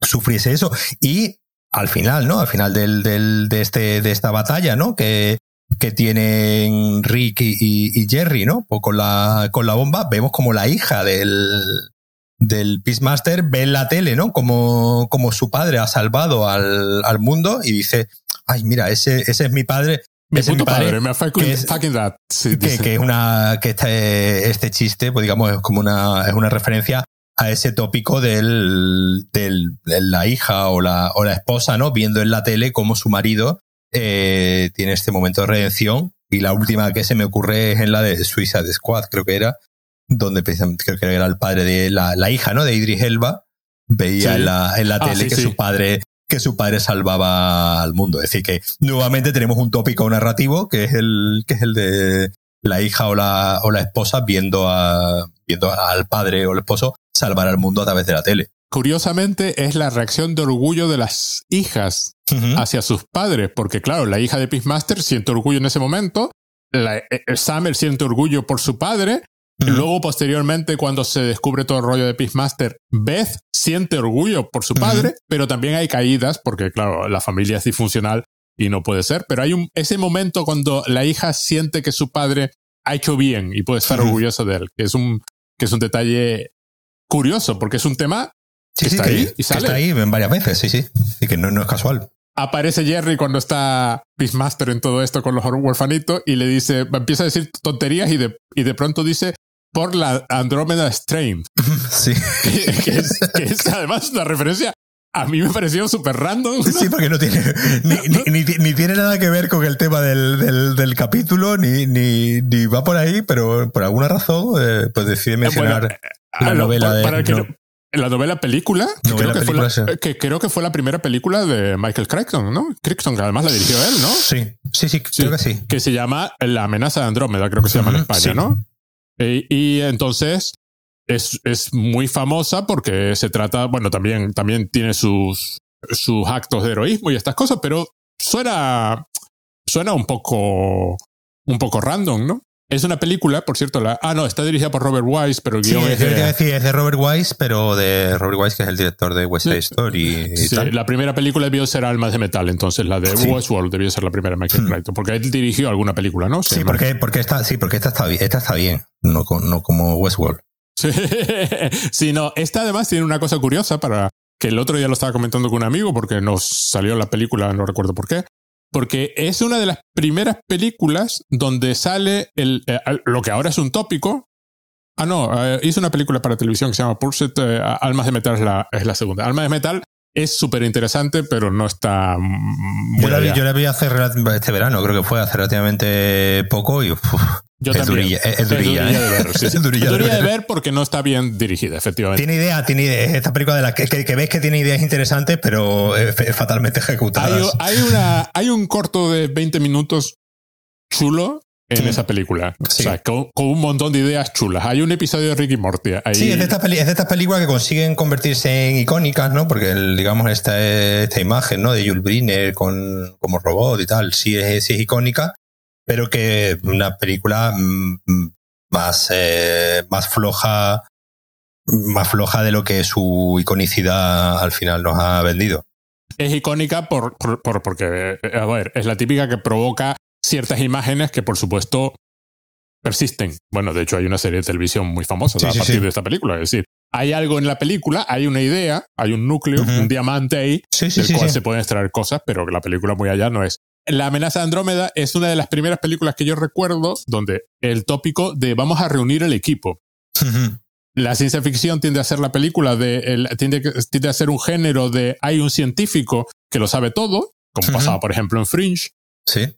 sufriese eso. Y al final, ¿no? Al final del, del, de, este, de esta batalla, ¿no? Que, que tienen Rick y, Jerry, ¿no? Pues con la, con la bomba, vemos como la hija del, del Peacemaster ve en la tele, ¿no? Como, como su padre ha salvado al, al mundo y dice, ay, mira, ese, ese es mi padre, mi puto padre, me que es, que, es una, que este, este chiste, pues digamos, es como una, es una referencia a ese tópico del, del, de la hija o la, o la esposa, ¿no? Viendo en la tele cómo su marido eh, tiene este momento de redención. Y la última que se me ocurre es en la de Suicide Squad, creo que era, donde creo que era el padre de la, la hija, ¿no? De Idris Elba. Veía en la, en la ah, tele que su padre que su padre salvaba al mundo. Es decir, que nuevamente tenemos un tópico narrativo que es el, que es el de la hija o la, o la esposa viendo, a, viendo al padre o el esposo salvar al mundo a través de la tele. Curiosamente es la reacción de orgullo de las hijas hacia sus padres, porque claro, la hija de Peacemaster siente orgullo en ese momento, la, eh, Summer siente orgullo por su padre, Luego, posteriormente, cuando se descubre todo el rollo de Peacemaster, Beth siente orgullo por su padre, pero también hay caídas, porque claro, la familia es disfuncional y no puede ser. Pero hay un, ese momento cuando la hija siente que su padre ha hecho bien y puede estar orgulloso de él, que es un, que es un detalle curioso, porque es un tema que está ahí y sale. está ahí varias veces, sí, sí. Y que no, no es casual aparece Jerry cuando está Peacemaster en todo esto con los huerfanitos y le dice, empieza a decir tonterías y de, y de pronto dice, por la Andromeda Strain. <laughs> Sí. Que, es, además una referencia. A mí me pareció súper random. Sí, porque no tiene <laughs> ni, ni, tiene nada que ver con el tema del, del, capítulo, ni, ni, ni, va por ahí, pero por alguna razón eh, pues decide mencionar eh, la novela de la novela película, que, creo que, fue la, que, creo que, fue la, primera película de Michael Crichton, ¿no? Crichton, que además la dirigió él, ¿no? Sí, sí, sí, creo que sí. Que se llama La amenaza de Andrómeda, creo que se llama en España, ¿no? Y, entonces es, es, muy famosa porque se trata, bueno, también, también tiene sus, sus actos de heroísmo y estas cosas, pero suena, suena un poco, un poco random, ¿no? Es una película, por cierto, la, ah, no, está dirigida por Robert Wise, pero el guion es de... Sí, es de Robert Wise, pero de Robert Wise, que es el director de West Side Story. Y sí, la primera película debió ser Almas de Metal, entonces la de Westworld debió ser la primera Michael hmm. Crichton, porque él dirigió alguna película, ¿no? Sí, porque, porque esta, sí, porque esta está bien, esta está bien, no, no como Westworld. Sí, <laughs> sí, no, esta además tiene una cosa curiosa para, que el otro día lo estaba comentando con un amigo porque nos salió la película, no recuerdo por qué, porque es una de las primeras películas donde sale el, eh, lo que ahora es un tópico. Ah, no, eh, hizo una película para televisión que se llama Pursuit, eh, Almas de Metal es la, es la segunda. Almas de Metal es súper interesante, pero no está. Yo la, vi, yo la, vi, hace este verano, creo que fue hace relativamente poco y yo es también. Durilla, es, durilla, es durilla ¿eh? de ver. Sí, sí. <laughs> durilla, durilla de ver porque no está bien dirigida, efectivamente. Tiene idea, tiene idea. Esta película de la que, que, que ves que tiene ideas interesantes, pero es, fatalmente ejecutada. Hay, hay, una, hay un corto de 20 minutos chulo en sí. esa película. Sí. O sea, con, con, un montón de ideas chulas. Hay un episodio de Ricky Morty. Ahí... Sí, es de, estas es de estas películas que consiguen convertirse en icónicas, ¿no? Porque, el, digamos, esta, esta imagen, ¿no? De Jules Briner con, como robot y tal, sí es, sí es icónica, pero que una película más, eh, más floja, más floja de lo que su iconicidad al final nos ha vendido. Es icónica por, por, por porque, a ver, es la típica que provoca ciertas imágenes que por supuesto persisten. Bueno, de hecho hay una serie de televisión muy famosa sí, a partir sí. de esta película. Es decir, hay algo en la película, hay una idea, hay un núcleo, uh -huh. un diamante ahí, del cual se pueden extraer cosas, pero que la película muy allá no es. La amenaza de Andrómeda es una de las primeras películas que yo recuerdo donde el tópico de vamos a reunir el equipo. Uh -huh. La ciencia ficción tiende a ser la película de, el, tiende, tiende, a ser un género de hay un científico que lo sabe todo, como uh -huh. pasaba por ejemplo en Fringe. Sí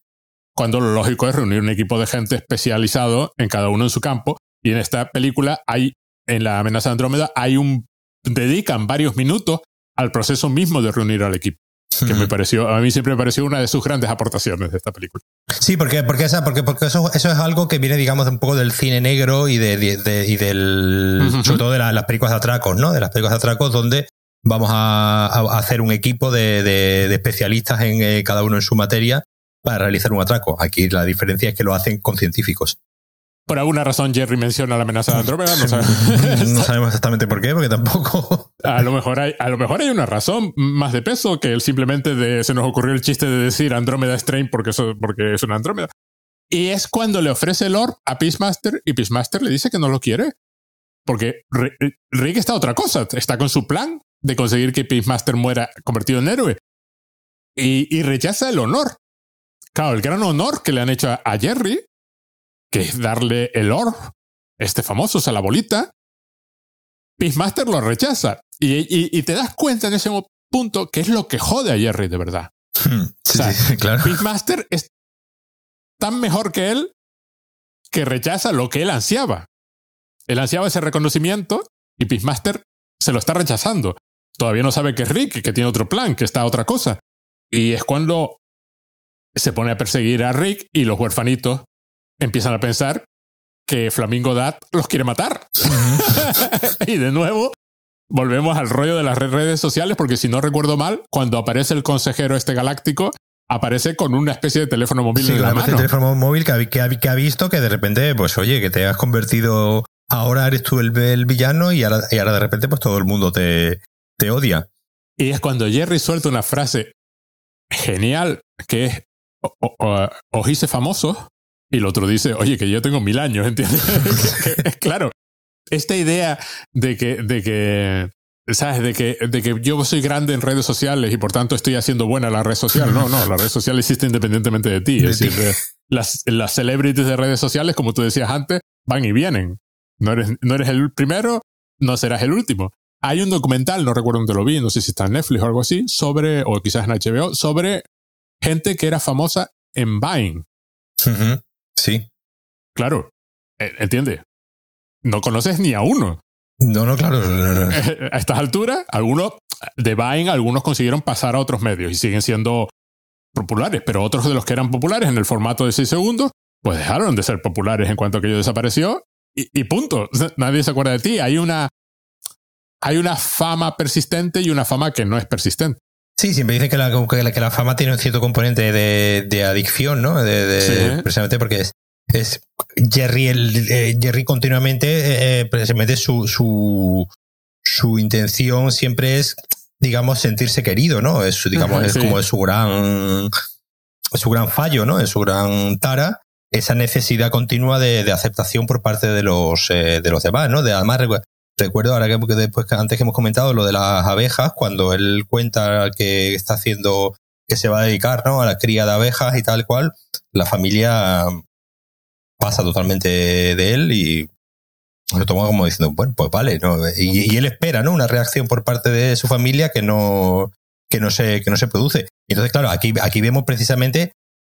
cuando lo lógico es reunir un equipo de gente especializado en cada uno en su campo. Y en esta película hay, en la amenaza de Andrómeda, hay un, dedican varios minutos al proceso mismo de reunir al equipo. Que me pareció, a mí siempre me pareció una de sus grandes aportaciones de esta película. Sí, porque, porque, esa, porque, porque eso, eso es algo que viene, digamos, un poco del cine negro y, de, de, de y del, uh -huh. sobre todo de la, las películas de atracos, ¿no? De las películas de atracos donde vamos a, a hacer un equipo de, de, de especialistas en eh, cada uno en su materia para realizar un atraco. Aquí la diferencia es que lo hacen con científicos. Por alguna razón Jerry menciona la amenaza de Andrómeda, no sabemos. <laughs> no sabemos exactamente por qué, porque tampoco. A lo mejor hay, a lo mejor hay una razón más de peso que el simplemente de se nos ocurrió el chiste de decir Andrómeda Strain porque, eso, porque es una Andrómeda. Y es cuando le ofrece el orb a Peacemaster y Peacemaster le dice que no lo quiere. Porque Rick está otra cosa, está con su plan de conseguir que Peacemaster muera convertido en héroe. Y, y rechaza el honor Claro, el gran honor que le han hecho a Jerry, que es darle el orb, este famoso, o sea, la bolita, Peacemaster lo rechaza. Y, y, y, te das cuenta en ese punto que es lo que jode a Jerry de verdad. Sí, o sea, sí, <laughs> claro. Peacemaster es tan mejor que él que rechaza lo que él ansiaba. Él ansiaba ese reconocimiento y Peacemaster se lo está rechazando. Todavía no sabe que es Rick, que tiene otro plan, que está otra cosa. Y es cuando se pone a perseguir a Rick y los huerfanitos empiezan a pensar que Flamingo Dad los quiere matar. <laughs> y de nuevo, volvemos al rollo de las redes sociales, porque si no recuerdo mal, cuando aparece el consejero este galáctico, aparece con una especie de teléfono móvil sí, en la mano. teléfono móvil que ha, que, ha, que ha, visto que de repente, pues oye, que te has convertido, ahora eres tú el, el villano y ahora, y ahora, de repente pues todo el mundo te, te odia. Y es cuando Jerry suelta una frase genial que es o, o, os hice famoso y el otro dice, oye, que yo tengo mil años, ¿entiendes? <laughs> claro, esta idea de que, de que, ¿sabes? De que, de que yo soy grande en redes sociales y por tanto estoy haciendo buena la red social. No, no, la red social existe independientemente de ti. Es decir, las, las celebrities de redes sociales, como tú decías antes, van y vienen. No eres, no eres el primero, no serás el último. Hay un documental, no recuerdo dónde lo vi, no sé si está en Netflix o algo así, sobre, o quizás en HBO, sobre gente que era famosa en Vine. Uh -huh. Sí. Claro. E, ¿Entiendes? No conoces ni a uno. No, no, claro. <laughs> A estas alturas, algunos de Vine, algunos consiguieron pasar a otros medios y siguen siendo populares, pero otros de los que eran populares en el formato de 6 segundos, pues dejaron de ser populares en cuanto aquello desapareció y, y punto. Nadie se acuerda de ti. Hay una, hay una fama persistente y una fama que no es persistente. Sí, siempre dicen que la, que la, que la fama tiene un cierto componente de, de adicción, ¿no? De, de, sí. Precisamente porque es, es Jerry, el, eh, Jerry continuamente, eh, eh, precisamente su, su, su intención siempre es, digamos, sentirse querido, ¿no? Es, digamos, es sí. como es su gran, su gran fallo, ¿no? Es su gran tara, esa necesidad continua de, de aceptación por parte de los, eh, de los demás, ¿no? De además, recuerdo ahora que, después que antes que hemos comentado lo de las abejas, cuando él cuenta que está haciendo, que se va a dedicar ¿no? a la cría de abejas y tal cual, la familia pasa totalmente de él y lo toma como diciendo, bueno, pues vale, ¿no? Y, él espera, ¿no? Una reacción por parte de su familia que no, que no se, que no se produce. Entonces, claro, aquí, aquí vemos precisamente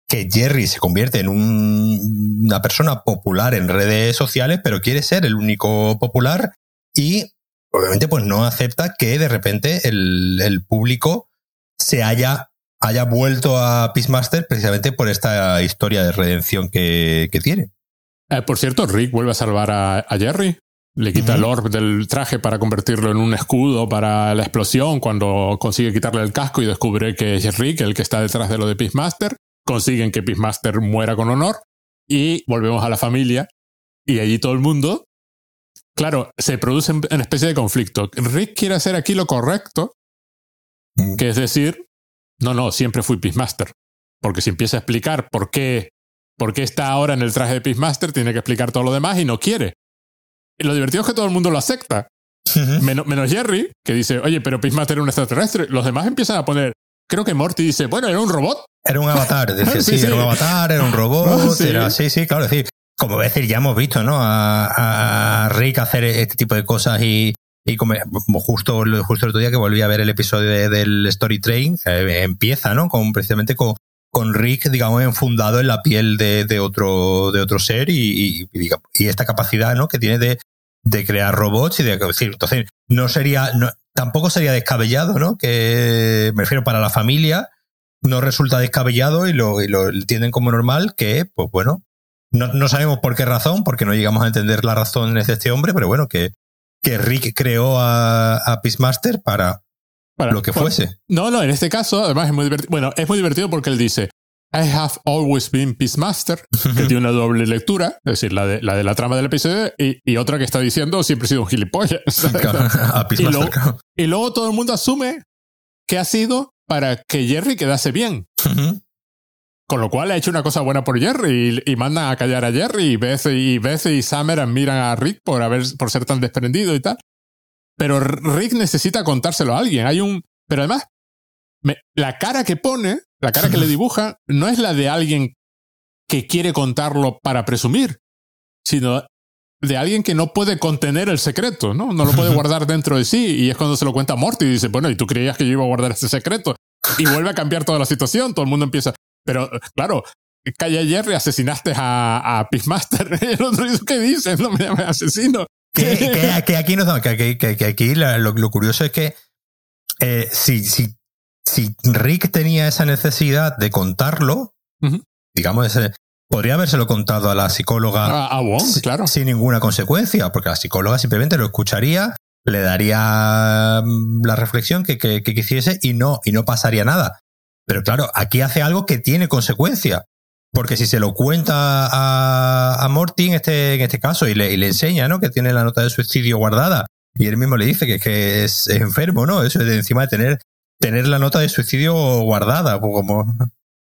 que Jerry se convierte en una persona popular en redes sociales, pero quiere ser el único popular y obviamente pues no acepta que de repente el, público se haya, haya vuelto a Peacemaster precisamente por esta historia de redención que, tiene. Eh, por cierto, Rick vuelve a salvar a, Jerry. Le quita el orb del traje para convertirlo en un escudo para la explosión cuando consigue quitarle el casco y descubre que es Rick el que está detrás de lo de Peacemaster. Consiguen que Peacemaster muera con honor y volvemos a la familia y allí todo el mundo claro, se produce una especie de conflicto. Rick quiere hacer aquí lo correcto, mm. que es decir, no, no, siempre fui Peacemaster. Porque si empieza a explicar por qué, por qué está ahora en el traje de Peacemaster, tiene que explicar todo lo demás y no quiere. Y lo divertido es que todo el mundo lo acepta. menos, Jerry, que dice, oye, pero Peacemaster era un extraterrestre. Los demás empiezan a poner. Creo que Morty dice, bueno, era un robot. Era un avatar, dice, <laughs> sí, era un avatar, era un <laughs> robot, era, sí, sí, claro, sí como decir, ya hemos visto, ¿no? A, Rick hacer este tipo de cosas y, y como, justo, justo el otro día que volví a ver el episodio del Story Train, eh, empieza, ¿no? Con, precisamente con, con Rick, digamos, enfundado en la piel de, de otro, de otro ser y, y, y, esta capacidad, ¿no? Que tiene de, de crear robots y de decir, entonces, no sería, no, tampoco sería descabellado, ¿no? Que, me refiero para la familia, no resulta descabellado y lo, y lo entienden como normal que, pues bueno, no, no, sabemos por qué razón, porque no llegamos a entender la razón de este hombre, pero bueno, que, que Rick creó a, a Peacemaster para, lo que fuese. No, no, en este caso, además es muy divertido. Bueno, es muy divertido porque él dice, I have always been Peacemaster, <laughs> que tiene una doble lectura, es decir, la de la, de la trama del episodio, y, y otra que está diciendo, siempre he sido un gilipollas. <laughs> <laughs> y, luego, y luego todo el mundo asume que ha sido para que Jerry quedase bien. Con lo cual ha hecho una cosa buena por Jerry y, manda a callar a Jerry y Beth y, Beth y Summer admiran a Rick por, haber, por ser tan desprendido y tal. Pero Rick necesita contárselo a alguien. Hay un... Pero además, la cara que pone, la cara que le <laughs> dibuja, no es la de alguien que quiere contarlo para presumir, sino de alguien que no puede contener el secreto, ¿no? No lo puede <laughs> guardar dentro de sí. Y es cuando se lo cuenta a Morty y dice, bueno, ¿y tú creías que yo iba a guardar este secreto? Y vuelve a cambiar toda la situación. Todo el mundo empieza, pero, claro, Calla Jerry, asesinaste a, a Peacemaster. <laughs> el otro dice, ¿qué dices? No me llames asesino. Que, <laughs> que, aquí no, que, que aquí lo, curioso es que eh, si, si, si Rick tenía esa necesidad de contarlo, digamos, ese, podría habérselo contado a la psicóloga a, claro. sin ninguna consecuencia, porque la psicóloga simplemente lo escucharía, le daría mm, la reflexión que, que, que quisiese y no, y no pasaría nada. Pero claro, aquí hace algo que tiene consecuencia. Porque si se lo cuenta a, a Morty en este, en este caso y le, enseña, ¿no? Que tiene la nota de suicidio guardada y él mismo le dice que, que es, enfermo, ¿no? Eso es de encima de tener, tener la nota de suicidio guardada, pues como...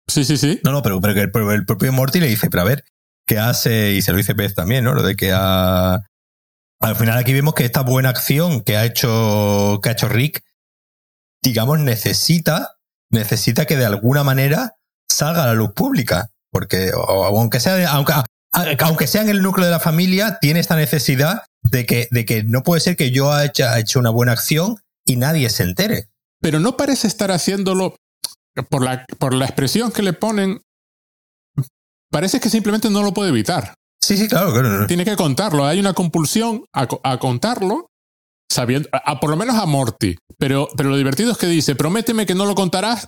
Sí, sí, sí. No, no, pero, pero, el, el propio Morty le dice, pero a ver, ¿qué hace? Y se lo dice Pez también, ¿no? Lo de que ha... Al final aquí vemos que esta buena acción que ha hecho, que ha hecho Rick, digamos, necesita necesita que de alguna manera salga a la luz pública. Porque, aunque sea, aunque, aunque sea en el núcleo de la familia, tiene esta necesidad de que, de que no puede ser que yo haya hecho una buena acción y nadie se entere. Pero no parece estar haciéndolo por la, por la expresión que le ponen. Parece que simplemente no lo puede evitar. Sí, sí, claro, claro. Tiene que contarlo. Hay una compulsión a, a contarlo sabiendo, a, por lo menos a Morty. Pero, pero lo divertido es que dice, prométeme que no lo contarás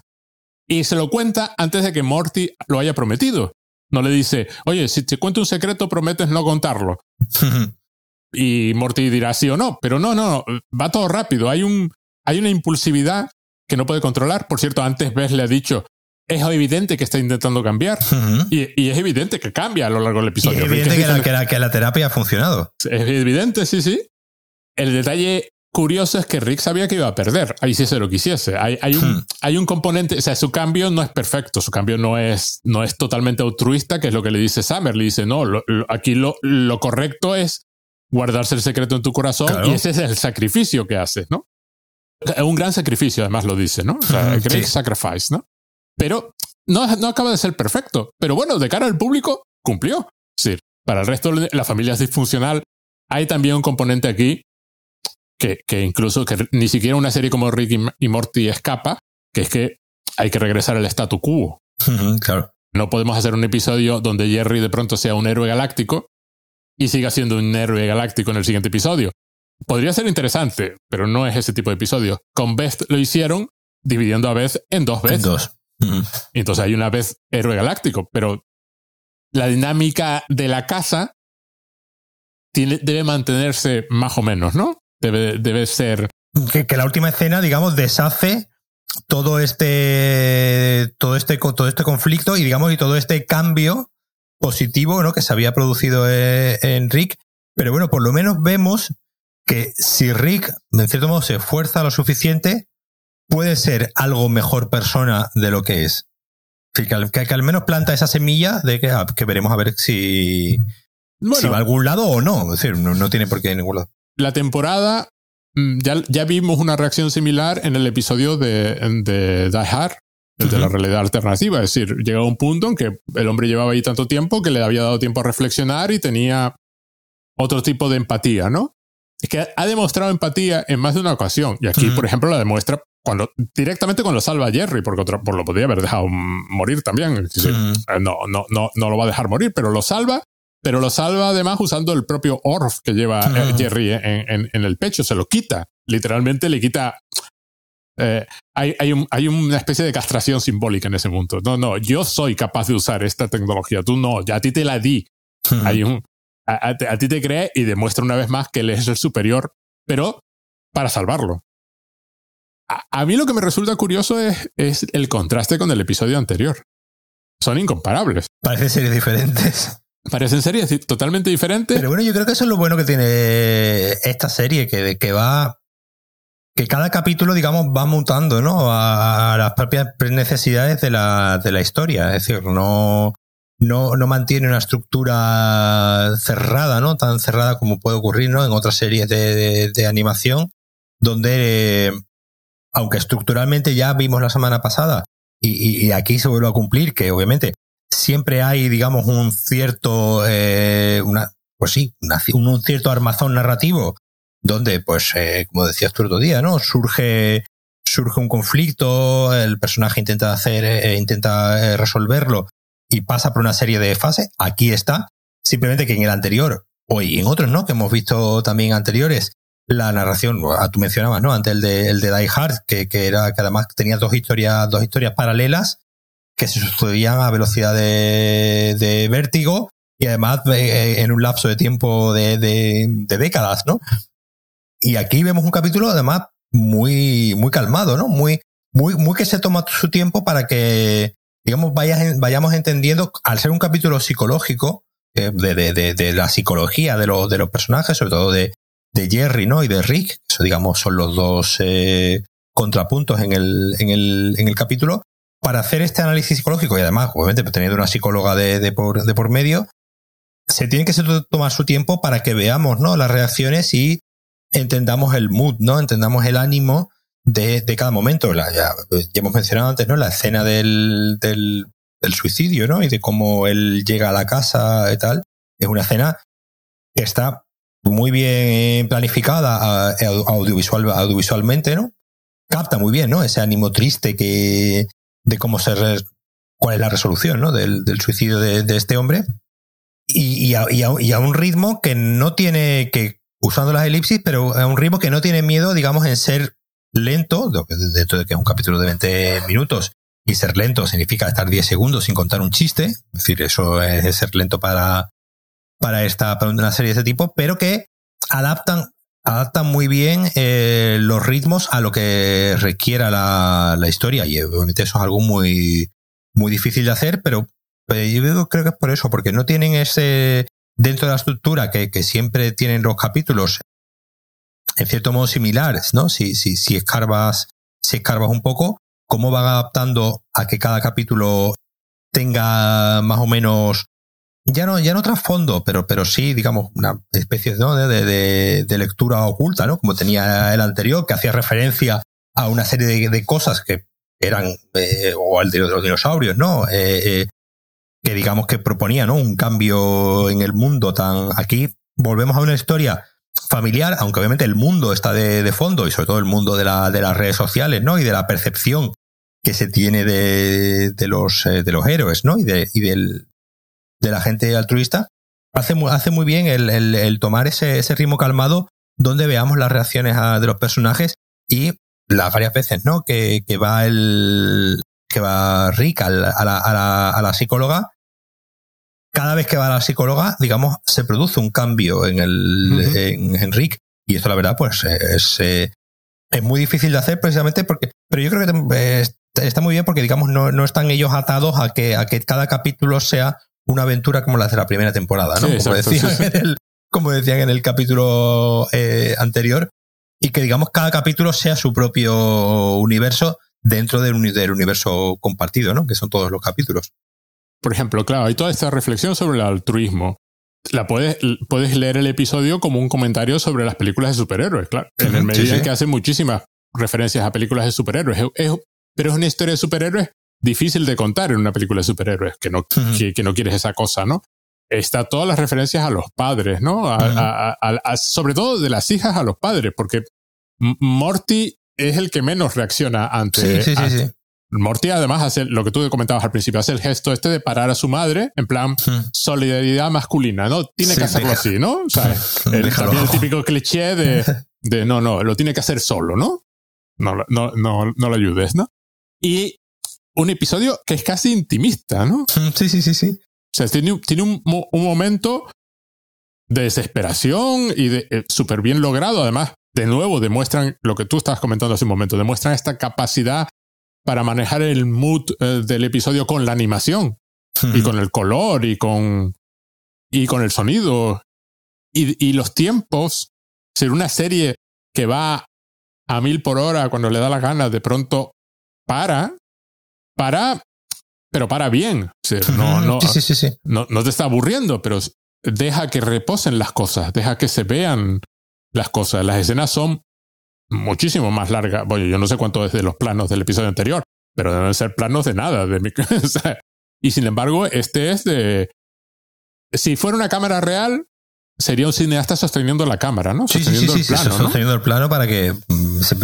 y se lo cuenta antes de que Morty lo haya prometido. No le dice, oye, si te cuento un secreto, prometes no contarlo. <laughs> y Morty dirá sí o no, pero no, no, va todo rápido. Hay, un, hay una impulsividad que no puede controlar. Por cierto, antes Bess le ha dicho, es evidente que está intentando cambiar y, y, es evidente que cambia a lo largo del episodio. es evidente que, que, la, que, la, terapia ha funcionado. Es evidente, sí, sí. El detalle curioso es que Rick sabía que iba a perder, ahí sí se lo quisiese. Hay, hay, un, hmm. hay un componente, o sea, su cambio no es perfecto, su cambio no es, no es totalmente altruista, que es lo que le dice Summer. Le dice, no, aquí lo, lo correcto es guardarse el secreto en tu corazón y ese es el sacrificio que haces, ¿no? Es un gran sacrificio, además lo dice, ¿no? O sea, great sacrifice, ¿no? Pero no, no acaba de ser perfecto. Pero bueno, de cara al público, cumplió. Sí, para el resto de la familia es disfuncional. Hay también un componente aquí que, que incluso que ni siquiera una serie como Rick y Morty escapa, que es que hay que regresar al statu quo. claro. No podemos hacer un episodio donde Jerry de pronto sea un héroe galáctico y siga siendo un héroe galáctico en el siguiente episodio. Podría ser interesante, pero no es ese tipo de episodio. Con Beth lo hicieron dividiendo a Beth en dos veces. dos. Entonces hay una vez héroe galáctico, pero la dinámica de la casa tiene, debe mantenerse más o menos, ¿no? Debe, debe ser. Que, que, la última escena, digamos, deshace todo este, todo este, todo este conflicto y, digamos, y todo este cambio positivo, ¿no? Que se había producido eh, en Rick. Pero bueno, por lo menos vemos que si Rick, en cierto modo, se esfuerza lo suficiente, puede ser algo mejor persona de lo que es. Que, que, al menos planta esa semilla de que, ah, que veremos a ver si, si va a algún lado o no. Es decir, no, tiene por qué ir a ningún lado. La temporada, mm, ya, ya vimos una reacción similar en el episodio de, de Die Hard, el de la realidad alternativa. Es decir, llega un punto en que el hombre llevaba ahí tanto tiempo que le había dado tiempo a reflexionar y tenía otro tipo de empatía, ¿no? Es que ha demostrado empatía en más de una ocasión. Y aquí, por ejemplo, la demuestra cuando directamente cuando salva a Jerry, porque por lo podría haber dejado morir también. Eh, no, no, no, no lo va a dejar morir, pero lo salva. Pero lo salva además usando el propio Orf que lleva eh, Jerry en, en, el pecho, se lo quita. Literalmente le quita. Eh, hay, hay, un, hay, una especie de castración simbólica en ese mundo. No, no, yo soy capaz de usar esta tecnología, tú no, ya a ti te la di. Hay un, a, a, ti te cree y demuestra una vez más que él es el superior, pero para salvarlo a, mí lo que me resulta curioso es, es el contraste con el episodio anterior. Son incomparables. Parecen series diferentes. Parecen series totalmente diferentes. Pero bueno, yo creo que eso es lo bueno que tiene esta serie, que, que va. que cada capítulo, digamos, va mutando, ¿no? A, las propias necesidades de la, de la historia. Es decir, no, no, no mantiene una estructura cerrada, ¿no? Tan cerrada como puede ocurrir, ¿no? En otras series de, de animación, donde aunque estructuralmente ya vimos la semana pasada, y, aquí se vuelve a cumplir, que obviamente siempre hay, digamos, un cierto, eh, una, pues sí, un cierto armazón narrativo donde, pues, eh, como decías tú el otro día, ¿no? Surge, surge un conflicto, el personaje intenta hacer, eh, intenta resolverlo y pasa por una serie de fases. Aquí está. Simplemente que en el anterior, o en otros, ¿no? Que hemos visto también anteriores, la narración, tú mencionabas, ¿no? Antes el de, el de Die Hard, que, que era, que además tenía dos historias, dos historias paralelas que se sucedían a velocidad de, vértigo y además eh, en un lapso de tiempo de, décadas, ¿no? Y aquí vemos un capítulo además muy, muy calmado, ¿no? Muy, muy, que se toma su tiempo para que, digamos, vayas, vayamos entendiendo, al ser un capítulo psicológico, eh, de, la psicología de, los de los personajes, sobre todo de, de Jerry, ¿no? Y de Rick, eso digamos son los dos eh, contrapuntos en el, en, el, en el capítulo, para hacer este análisis psicológico y además, obviamente, teniendo una psicóloga de, de, por, de por medio, se tiene que tomar su tiempo para que veamos, ¿no? Las reacciones y entendamos el mood, ¿no? Entendamos el ánimo de, de cada momento. ya, ya, hemos mencionado antes, ¿no? La escena del, del, del suicidio, ¿no? Y de cómo él llega a la casa y tal. Es una escena que está muy bien planificada audiovisual, audiovisualmente, ¿no? Capta muy bien, ¿no? Ese ánimo triste que, de cómo se, cuál es la resolución, ¿no? Del, suicidio de, este hombre. Y, a, y, a, un ritmo que no tiene, que, usando las elipsis, pero a un ritmo que no tiene miedo, digamos, en ser lento, dentro de que es un capítulo de 20 minutos, y ser lento significa estar 10 segundos sin contar un chiste, es decir, eso es ser lento para, para esta para una serie de este tipo, pero que adaptan adaptan muy bien eh, los ritmos a lo que requiera la, la, historia y obviamente eso es algo muy muy difícil de hacer, pero, yo creo que es por eso, porque no tienen ese dentro de la estructura que, que siempre tienen los capítulos en cierto modo similares, ¿no? Si, si, si escarbas, si escarbas un poco, cómo van adaptando a que cada capítulo tenga más o menos ya no, ya no trasfondo, pero, pero sí, digamos, una especie de, de, lectura oculta, ¿no? Como tenía el anterior, que hacía referencia a una serie de, cosas que eran, eh, o al de los dinosaurios, ¿no? Eh, eh, que digamos que proponía, ¿no? Un cambio en el mundo tan. Aquí volvemos a una historia familiar, aunque obviamente el mundo está de, de fondo, y sobre todo el mundo de, la, de las redes sociales, ¿no? Y de la percepción que se tiene de, de los, de los héroes, ¿no? Y, de, y del, de la gente altruista, hace, hace muy bien el, el, tomar ese, ese, ritmo calmado donde veamos las reacciones de los personajes y las varias veces, ¿no? Que, que va el que va Rick a, la, a, la, a, la, psicóloga. Cada vez que va a la psicóloga, digamos, se produce un cambio en el en, Rick. Y esto, la verdad, pues es, eh, es muy difícil de hacer precisamente porque. Pero yo creo que eh, está muy bien porque, digamos, no, no están ellos atados a que, a que cada capítulo sea una aventura como la de la primera temporada, ¿no? como, decían En el, como, decían en el, capítulo eh, anterior, y que digamos cada capítulo sea su propio universo dentro del, del, universo compartido, ¿no? Que son todos los capítulos. Por ejemplo, claro, hay toda esta reflexión sobre el altruismo. La puedes, puedes leer el episodio como un comentario sobre las películas de superhéroes, claro. En el medio que hace muchísimas referencias a películas de superhéroes. pero es una historia de superhéroes difícil de contar en una película de superhéroes, que no, que, no quieres esa cosa, ¿no? Está todas las referencias a los padres, ¿no? sobre todo de las hijas a los padres, porque Morty es el que menos reacciona ante... Sí, sí, sí, Morty además hace lo que tú comentabas al principio, hace el gesto este de parar a su madre, en plan solidaridad masculina, ¿no? Tiene que hacerlo así, ¿no? O sea, <laughs> el, también el típico cliché de, de, no, no, lo tiene que hacer solo, ¿no? No, no, no, no lo ayudes, ¿no? Y un episodio que es casi intimista, ¿no? Sí, sí, sí, sí. O sea, tiene, tiene un, un, momento de desesperación y de eh, súper bien logrado. Además, de nuevo, demuestran lo que tú estabas comentando hace un momento, demuestran esta capacidad para manejar el mood eh, del episodio con la animación y con el color y con, y con el sonido y, y los tiempos. Ser una serie que va a mil por hora cuando le da la gana, de pronto para para, pero para bien. no, no, no, no te está aburriendo, pero deja que reposen las cosas, deja que se vean las cosas. Las escenas son muchísimo más largas. Bueno, yo no sé cuánto es de los planos del episodio anterior, pero deben ser planos de nada. De <laughs> y sin embargo, este es de... Si fuera una cámara real, sería un cineasta sosteniendo la cámara, ¿no? Sosteniendo el plano, sosteniendo el plano para que mm, se,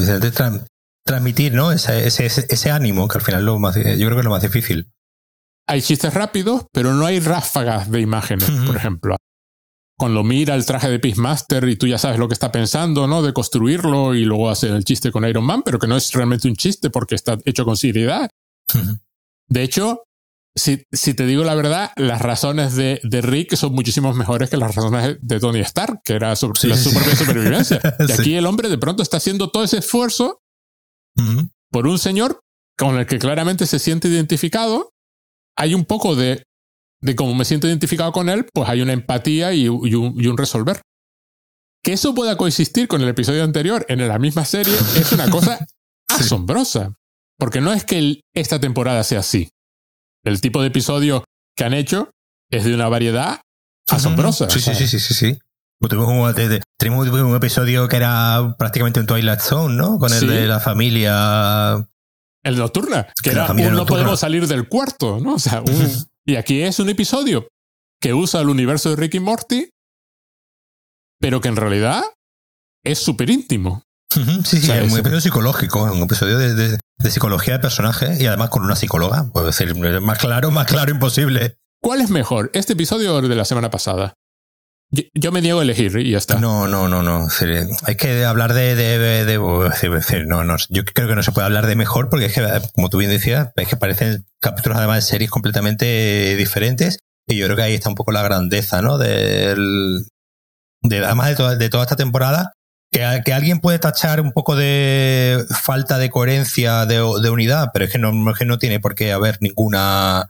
transmitir, ¿no? Ese, ese, ese, ánimo, que al final lo más, yo creo que es lo más difícil. Hay chistes rápidos, pero no hay ráfagas de imágenes, por ejemplo. Cuando mira el traje de Peacemaster y tú ya sabes lo que está pensando, ¿no? De construirlo y luego hace el chiste con Iron Man, pero que no es realmente un chiste porque está hecho con seriedad. De hecho, si, si, te digo la verdad, las razones de, de, Rick son muchísimo mejores que las razones de Tony Stark, que era sobre, la, su propia supervivencia. <laughs> Y aquí el hombre de pronto está haciendo todo ese esfuerzo por un señor con el que claramente se siente identificado. Hay un poco de, de como me siento identificado con él, pues hay una empatía y, un, resolver. Que eso pueda coexistir con el episodio anterior en la misma serie <laughs> es una cosa asombrosa. Porque no es que esta temporada sea así. El tipo de episodio que han hecho es de una variedad asombrosa. Sí, sí, sí, sí, sí, sí. Tuvimos un, episodio que era prácticamente un Twilight Zone, ¿no? Con el de la familia. El nocturna, que era un no podemos salir del cuarto, ¿no? O sea, <laughs> y aquí es un episodio que usa el universo de Ricky Morty, pero que en realidad es súper íntimo. Sí, sí, es un episodio psicológico, un episodio de, de, psicología de personaje y además con una psicóloga. Puedo decir, más claro, más claro imposible. ¿Cuál es mejor, este episodio o el de la semana pasada? Yo, me niego a elegir y ya está. No, no, no, no. Hay que hablar de, de, de, no, no. Yo creo que no se puede hablar de mejor porque es que, como tú bien decías, es que parecen capítulos además de series completamente diferentes. Y yo creo que ahí está un poco la grandeza, ¿no? Del, de, además de, toda, de toda esta temporada, que, que, alguien puede tachar un poco de falta de coherencia, de, de unidad, pero es que no, es que no tiene por qué haber ninguna,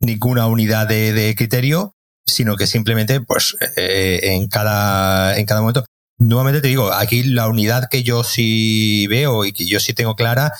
ninguna unidad de, de criterio sino que simplemente, pues, eh, en cada, en cada momento. Nuevamente te digo, aquí la unidad que yo sí veo y que yo sí tengo clara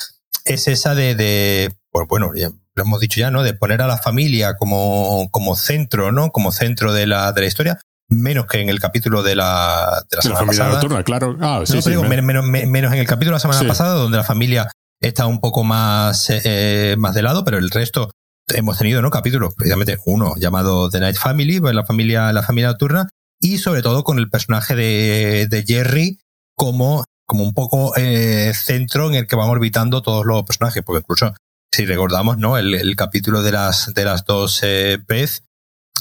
es esa de, de pues bueno, lo hemos dicho ya, ¿no? De poner a la familia como, como centro, ¿no? Como centro de la, de la historia, menos que en el capítulo de la, de la semana pasada. Nocturna, claro. Ah, sí, sí, digo, menos, menos, en el capítulo de la semana pasada, donde la familia está un poco más, eh, más de lado, pero el resto hemos tenido, ¿no? Capítulos, precisamente uno llamado The Night Family, pues la familia, la familia nocturna, y sobre todo con el personaje de, de Jerry como, como un poco eh, centro en el que vamos orbitando todos los personajes, porque incluso si recordamos, ¿no? El, el capítulo de las, de las dos eh, Beth,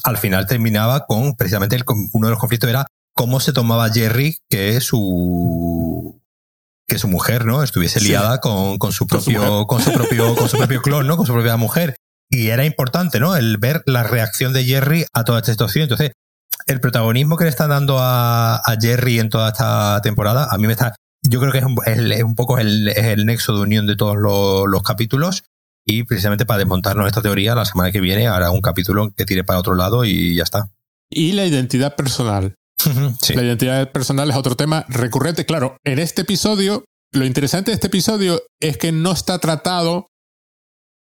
al final terminaba con, precisamente, el, uno de los conflictos era cómo se tomaba Jerry que su, que su mujer, ¿no? Estuviese liada con, con, su propio, con su, propio, con su propio clon, ¿no? Con su propia mujer. Y era importante, ¿no? El ver la reacción de Jerry a toda esta situación. Entonces, el protagonismo que le están dando a, a Jerry en toda esta temporada, a mí me está, yo creo que es un, es un poco el, es el, nexo de unión de todos los, los capítulos y precisamente para desmontarnos esta teoría, la semana que viene hará un capítulo que tire para otro lado y ya está. Y la identidad personal. sí. La identidad personal es otro tema recurrente. Claro, en este episodio, lo interesante de este episodio es que no está tratado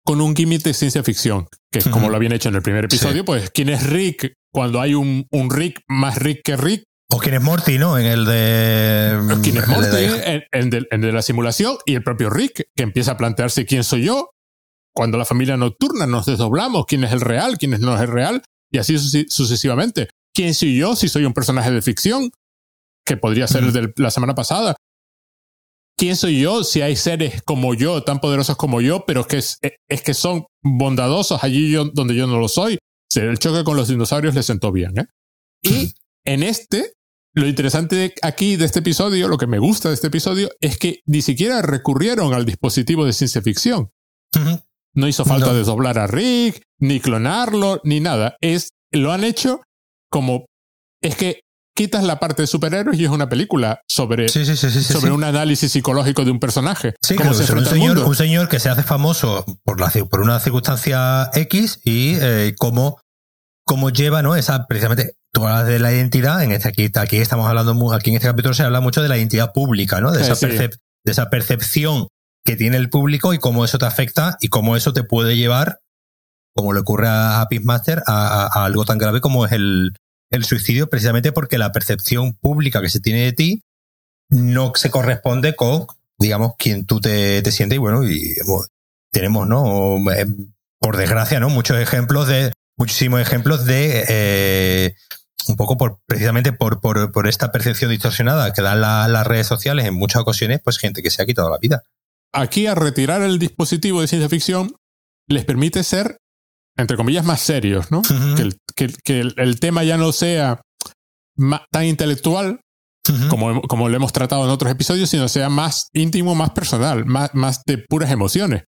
con un gimmick de ciencia ficción, que es como lo habían hecho en el primer episodio, sí. pues quién es Rick cuando hay un, un, Rick más Rick que Rick. O quién es Morty, ¿no? En el de... ¿Quién es Morty? De... En, en, de, en de la simulación y el propio Rick, que empieza a plantearse quién soy yo, cuando la familia nocturna nos desdoblamos, quién es el real, quién no es el real, y así sucesivamente. ¿Quién soy yo si soy un personaje de ficción? Que podría ser el de la semana pasada. ¿Quién soy yo si hay seres como yo, tan poderosos como yo, pero que es, es que son bondadosos allí yo, donde yo no lo soy? El choque con los dinosaurios le sentó bien. ¿eh? Y <clears throat> en este, lo interesante aquí de este episodio, lo que me gusta de este episodio, es que ni siquiera recurrieron al dispositivo de ciencia ficción. Uh -huh. No hizo falta no. desdoblar a Rick, ni clonarlo, ni nada. Es, lo han hecho como. Es que quitas la parte de superhéroes y es una película sobre, sí, sí, sí, sobre un análisis psicológico de un personaje. Sí, claro, se un, señor, un señor que se hace famoso por, la, por una circunstancia X y eh, cómo, cómo lleva ¿no? esa precisamente tú hablas de la identidad, en este aquí, aquí estamos hablando, aquí en este capítulo se habla mucho de la identidad pública, ¿no? De esa, percep de esa percepción que tiene el público y cómo eso te afecta y cómo eso te puede llevar, como le ocurre a Peacemaster, a, a, a algo tan grave como es el, el suicidio, precisamente porque la percepción pública que se tiene de ti no se corresponde con, digamos, quien tú te, te sientes. Y bueno, y tenemos, ¿no? Por desgracia, ¿no? Muchos ejemplos de, muchísimos ejemplos de, eh, un poco por, precisamente por, por, por esta percepción distorsionada que dan la, las redes sociales en muchas ocasiones, pues gente que se ha quitado la vida aquí a retirar el dispositivo de ciencia ficción les permite ser, entre comillas, más serios, ¿no? Uh -huh. que, el, que, que el, el, tema ya no sea más, tan intelectual uh -huh. como, como lo hemos tratado en otros episodios, sino sea más íntimo, más personal, más, más de puras emociones.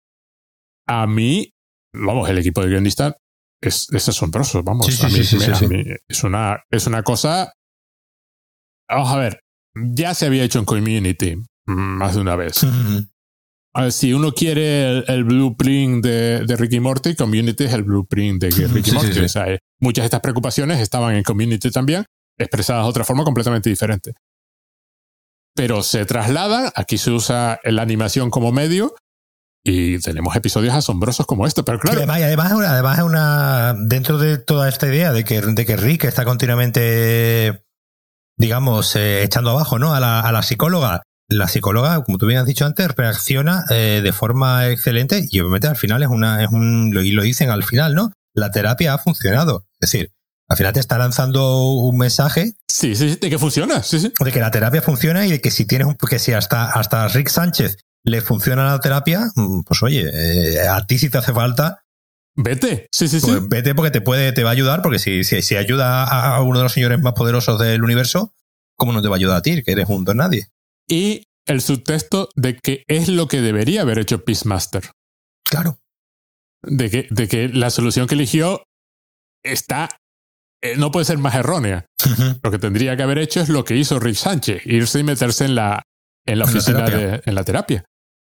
A mí, vamos, el equipo de guionistas es, es asombroso, vamos. Sí, sí, a mí, sí, me, a mí es, una, es una cosa... Vamos a ver, ya se había hecho en Community más de una vez. Uh si uno quiere el, el blueprint de, de, Ricky Morty, Community es el blueprint de Ricky sí, Morty. Sí, sí. O sea, eh, muchas de estas preocupaciones estaban en Community también, expresadas de otra forma completamente diferente. Pero se trasladan, aquí se usa la animación como medio y tenemos episodios asombrosos como este, pero claro. Además, además, además es una. Dentro de toda esta idea de que, de que Rick está continuamente, digamos, eh, echando abajo ¿no? a, la, a la psicóloga la psicóloga, como tú bien has dicho antes, reacciona eh, de forma excelente y obviamente al final es una, es un, y lo dicen al final, ¿no? La terapia ha funcionado. Es decir, al final te está lanzando un mensaje. Sí, sí, de que funciona, sí, sí. De que la terapia funciona y de que si tienes un, que si hasta, hasta Rick Sánchez le funciona la terapia, mm, pues oye, eh, a ti si te hace falta. Vete, sí, sí, pues sí. Vete porque te puede, te va a ayudar, porque si, si, si ayuda a, a uno de los señores más poderosos del universo, ¿cómo no te va a ayudar a ti, que eres un don nadie? Y el subtexto de que es lo que debería haber hecho Peacemaster. Claro. De que, de que la solución que eligió está. Eh, no puede ser más errónea. Uh -huh. Lo que tendría que haber hecho es lo que hizo Rick Sánchez, irse y meterse en la, en la oficina en la de en la terapia.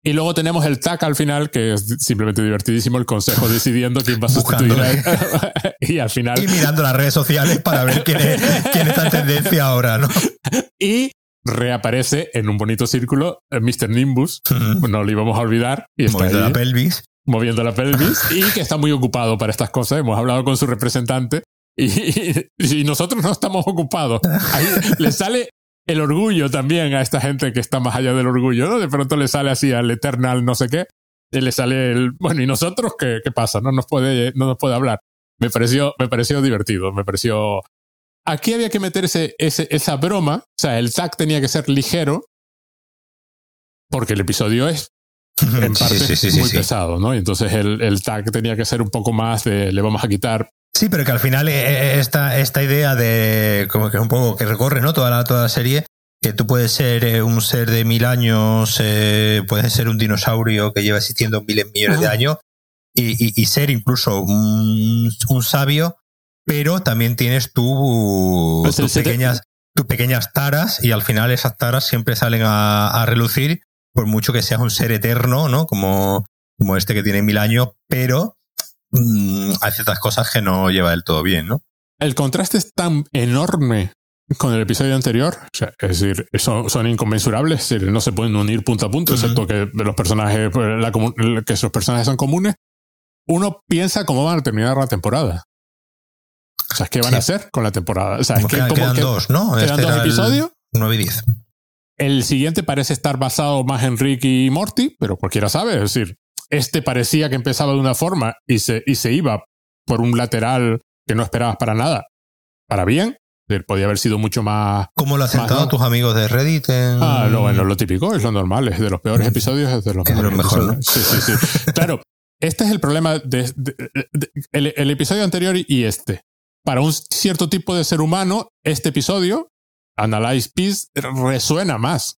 Y luego tenemos el TAC al final, que es simplemente divertidísimo, el consejo <laughs> decidiendo quién va a sustituir a <laughs> Y al final. Y mirando las redes sociales para ver quién, es, quién está en tendencia ahora, ¿no? <laughs> Y reaparece en un bonito círculo Mr. Nimbus, uh -huh. no lo íbamos a olvidar. Y está ahí. la pelvis. moviendo la pelvis <laughs> y que está muy ocupado para estas cosas. Hemos hablado con su representante y, nosotros no estamos ocupados. Ahí le sale el orgullo también a esta gente que está más allá del orgullo, ¿no? De pronto le sale así al Eternal no sé qué, y le sale el, bueno, ¿y nosotros qué, qué pasa? No nos puede, no nos puede hablar. Me pareció, me pareció divertido, me pareció... Aquí había que meter ese, esa broma, o sea, el tag tenía que ser ligero, porque el episodio es <laughs> en parte muy pesado, ¿no? Y entonces el, el tag tenía que ser un poco más de le vamos a quitar Sí, pero que al final eh, eh, esta, esta idea de como que es un poco que recorre ¿no? toda, la, toda la serie, que tú puedes ser eh, un ser de mil años, puedes ser un dinosaurio que lleva existiendo miles millones de años y, y, ser incluso un, un, sabio, pero también tienes tú pues tus, pequeñas, tus pequeñas taras y al final esas taras siempre salen a, a relucir por mucho que seas un ser eterno, ¿no? Como, como este que tiene mil años, pero Mm, hay ciertas cosas que no lleva del todo bien, ¿no? El contraste es tan enorme con el episodio anterior, es decir, son, son inconmensurables, no se pueden unir punto a punto, excepto que los personajes, pues, que esos personajes son comunes. Uno piensa cómo van a terminar la temporada. O sea, ¿qué van a hacer con la temporada? O sea, es que, quedan, dos, ¿no? Quedan este dos episodios. 9 y 10. El siguiente parece estar basado más en Rick y Morty, pero cualquiera sabe. Es decir, este parecía que empezaba de una forma y se, y se iba por un lateral que no esperabas para nada. Para bien, podía haber sido mucho más. ¿Cómo lo han sentado tus amigos de Reddit? Ah, no, bueno, lo típico, es lo normal, es de los peores episodios, es de los, mejores. Sí, sí, sí. <laughs> claro, este es el problema de, el, episodio anterior y este. Para un cierto tipo de ser humano, este episodio, Analyze Peace, resuena más.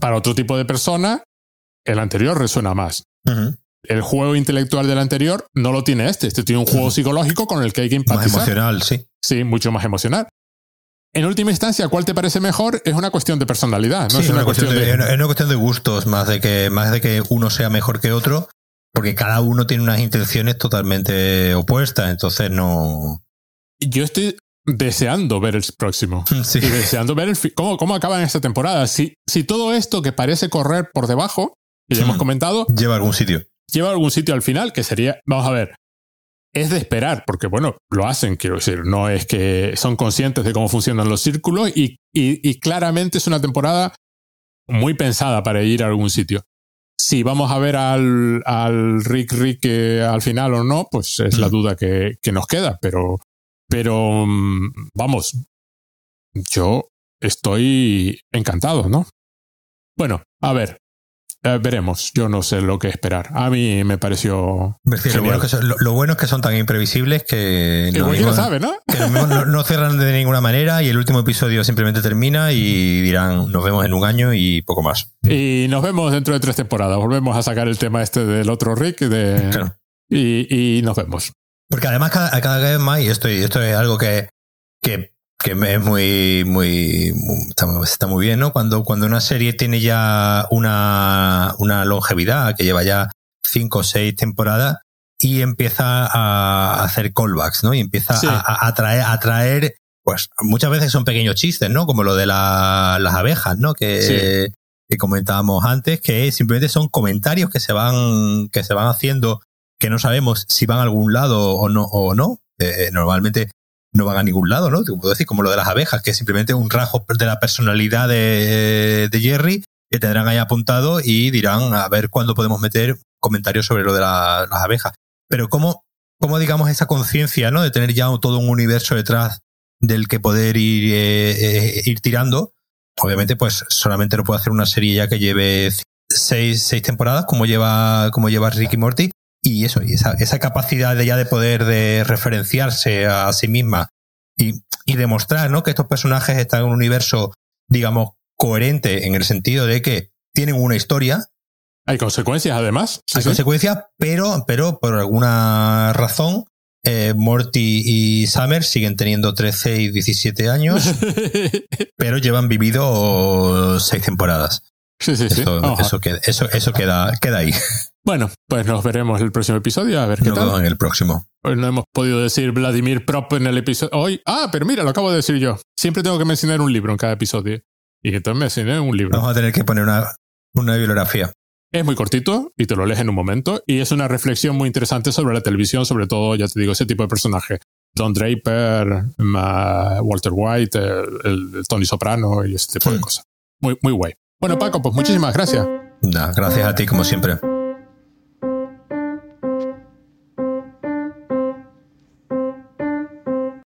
Para otro tipo de persona, el anterior resuena más. El juego intelectual del anterior no lo tiene este. Este tiene un juego psicológico con el que hay que empatizar. Más emocional, sí. Sí, mucho más emocional. En última instancia, ¿cuál te parece mejor? Es una cuestión de personalidad, ¿no? es, una, cuestión de, es una cuestión de gustos, más de que, más de que uno sea mejor que otro, porque cada uno tiene unas intenciones totalmente opuestas, entonces no. Yo estoy deseando ver el próximo. <laughs> Sí. Y deseando ver el cómo, cómo acaba en esta temporada. Si, si todo esto que parece correr por debajo que ya hemos hmm. comentado. Lleva algún sitio. Lleva algún sitio al final, que sería, vamos a ver, es de esperar, porque bueno, lo hacen, quiero decir, no es que son conscientes de cómo funcionan los círculos y, y, claramente es una temporada muy pensada para ir a algún sitio. Si vamos a ver al, al Rick Rick al final o no, pues es la hmm. duda que, que nos queda, pero, pero mm, vamos, yo estoy encantado, ¿no? Bueno, a ver, eh, veremos, yo no sé lo que esperar. A mí me pareció. lo, bueno es que son tan imprevisibles que. Que no sabe, ¿no? no, cierran de ninguna manera y el último episodio simplemente termina y dirán nos vemos en un año y poco más. Y nos vemos dentro de tres temporadas. Volvemos a sacar el tema este del otro Rick de, y, nos vemos. Porque además cada, cada vez más, y esto, esto es algo que, que que es muy, muy, está, muy bien, ¿no? Cuando, cuando una serie tiene ya una, una longevidad, que lleva ya cinco o seis temporadas, y empieza a hacer callbacks, ¿no? Y empieza a, a, traer, a traer, pues muchas veces son pequeños chistes, ¿no? Como lo de la, las abejas, ¿no? Que, que comentábamos antes, que simplemente son comentarios que se van, que se van haciendo, que no sabemos si van a algún lado o no, o no. Eh, normalmente no van a ningún lado, ¿no? Puedo decir, como lo de las abejas, que es simplemente un rasgo de la personalidad de, Jerry que tendrán ahí apuntado y dirán a ver cuándo podemos meter comentarios sobre lo de las abejas. Pero cómo, cómo digamos esa conciencia, ¿no? De tener ya todo un universo detrás del que poder ir, eh, eh, ir tirando. Obviamente, pues solamente no puede hacer una serie ya que lleve seis, seis temporadas, como lleva, como lleva Ricky Morty, y eso, y esa, esa capacidad de ya de poder de referenciarse a sí misma y, y demostrar ¿no? que estos personajes están en un universo, digamos, coherente en el sentido de que tienen una historia. Hay consecuencias, además. Hay consecuencias, pero, pero por alguna razón, eh, Morty y Summer siguen teniendo 13 y 17 años, <laughs> pero llevan vivido seis temporadas. Sí, sí, sí. Eso, queda, eso, eso queda, queda ahí. Bueno, pues nos veremos en el próximo episodio, a ver qué no, tal. No, en el próximo. Hoy no hemos podido decir Vladimir Prop en el episodio. Hoy, ah, pero mira, lo acabo de decir yo. Siempre tengo que mencionar un libro en cada episodio. Y entonces mencioné un libro. Vamos a tener que poner una, una bibliografía. Es muy cortito y te lo lees en un momento. Y es una reflexión muy interesante sobre la televisión, sobre todo, ya te digo, ese tipo de personaje. Don Draper, Walter White, el, Tony Soprano y ese tipo de mm. cosas. Muy, muy guay. Bueno, Paco, pues muchísimas gracias. Gracias a ti, como siempre.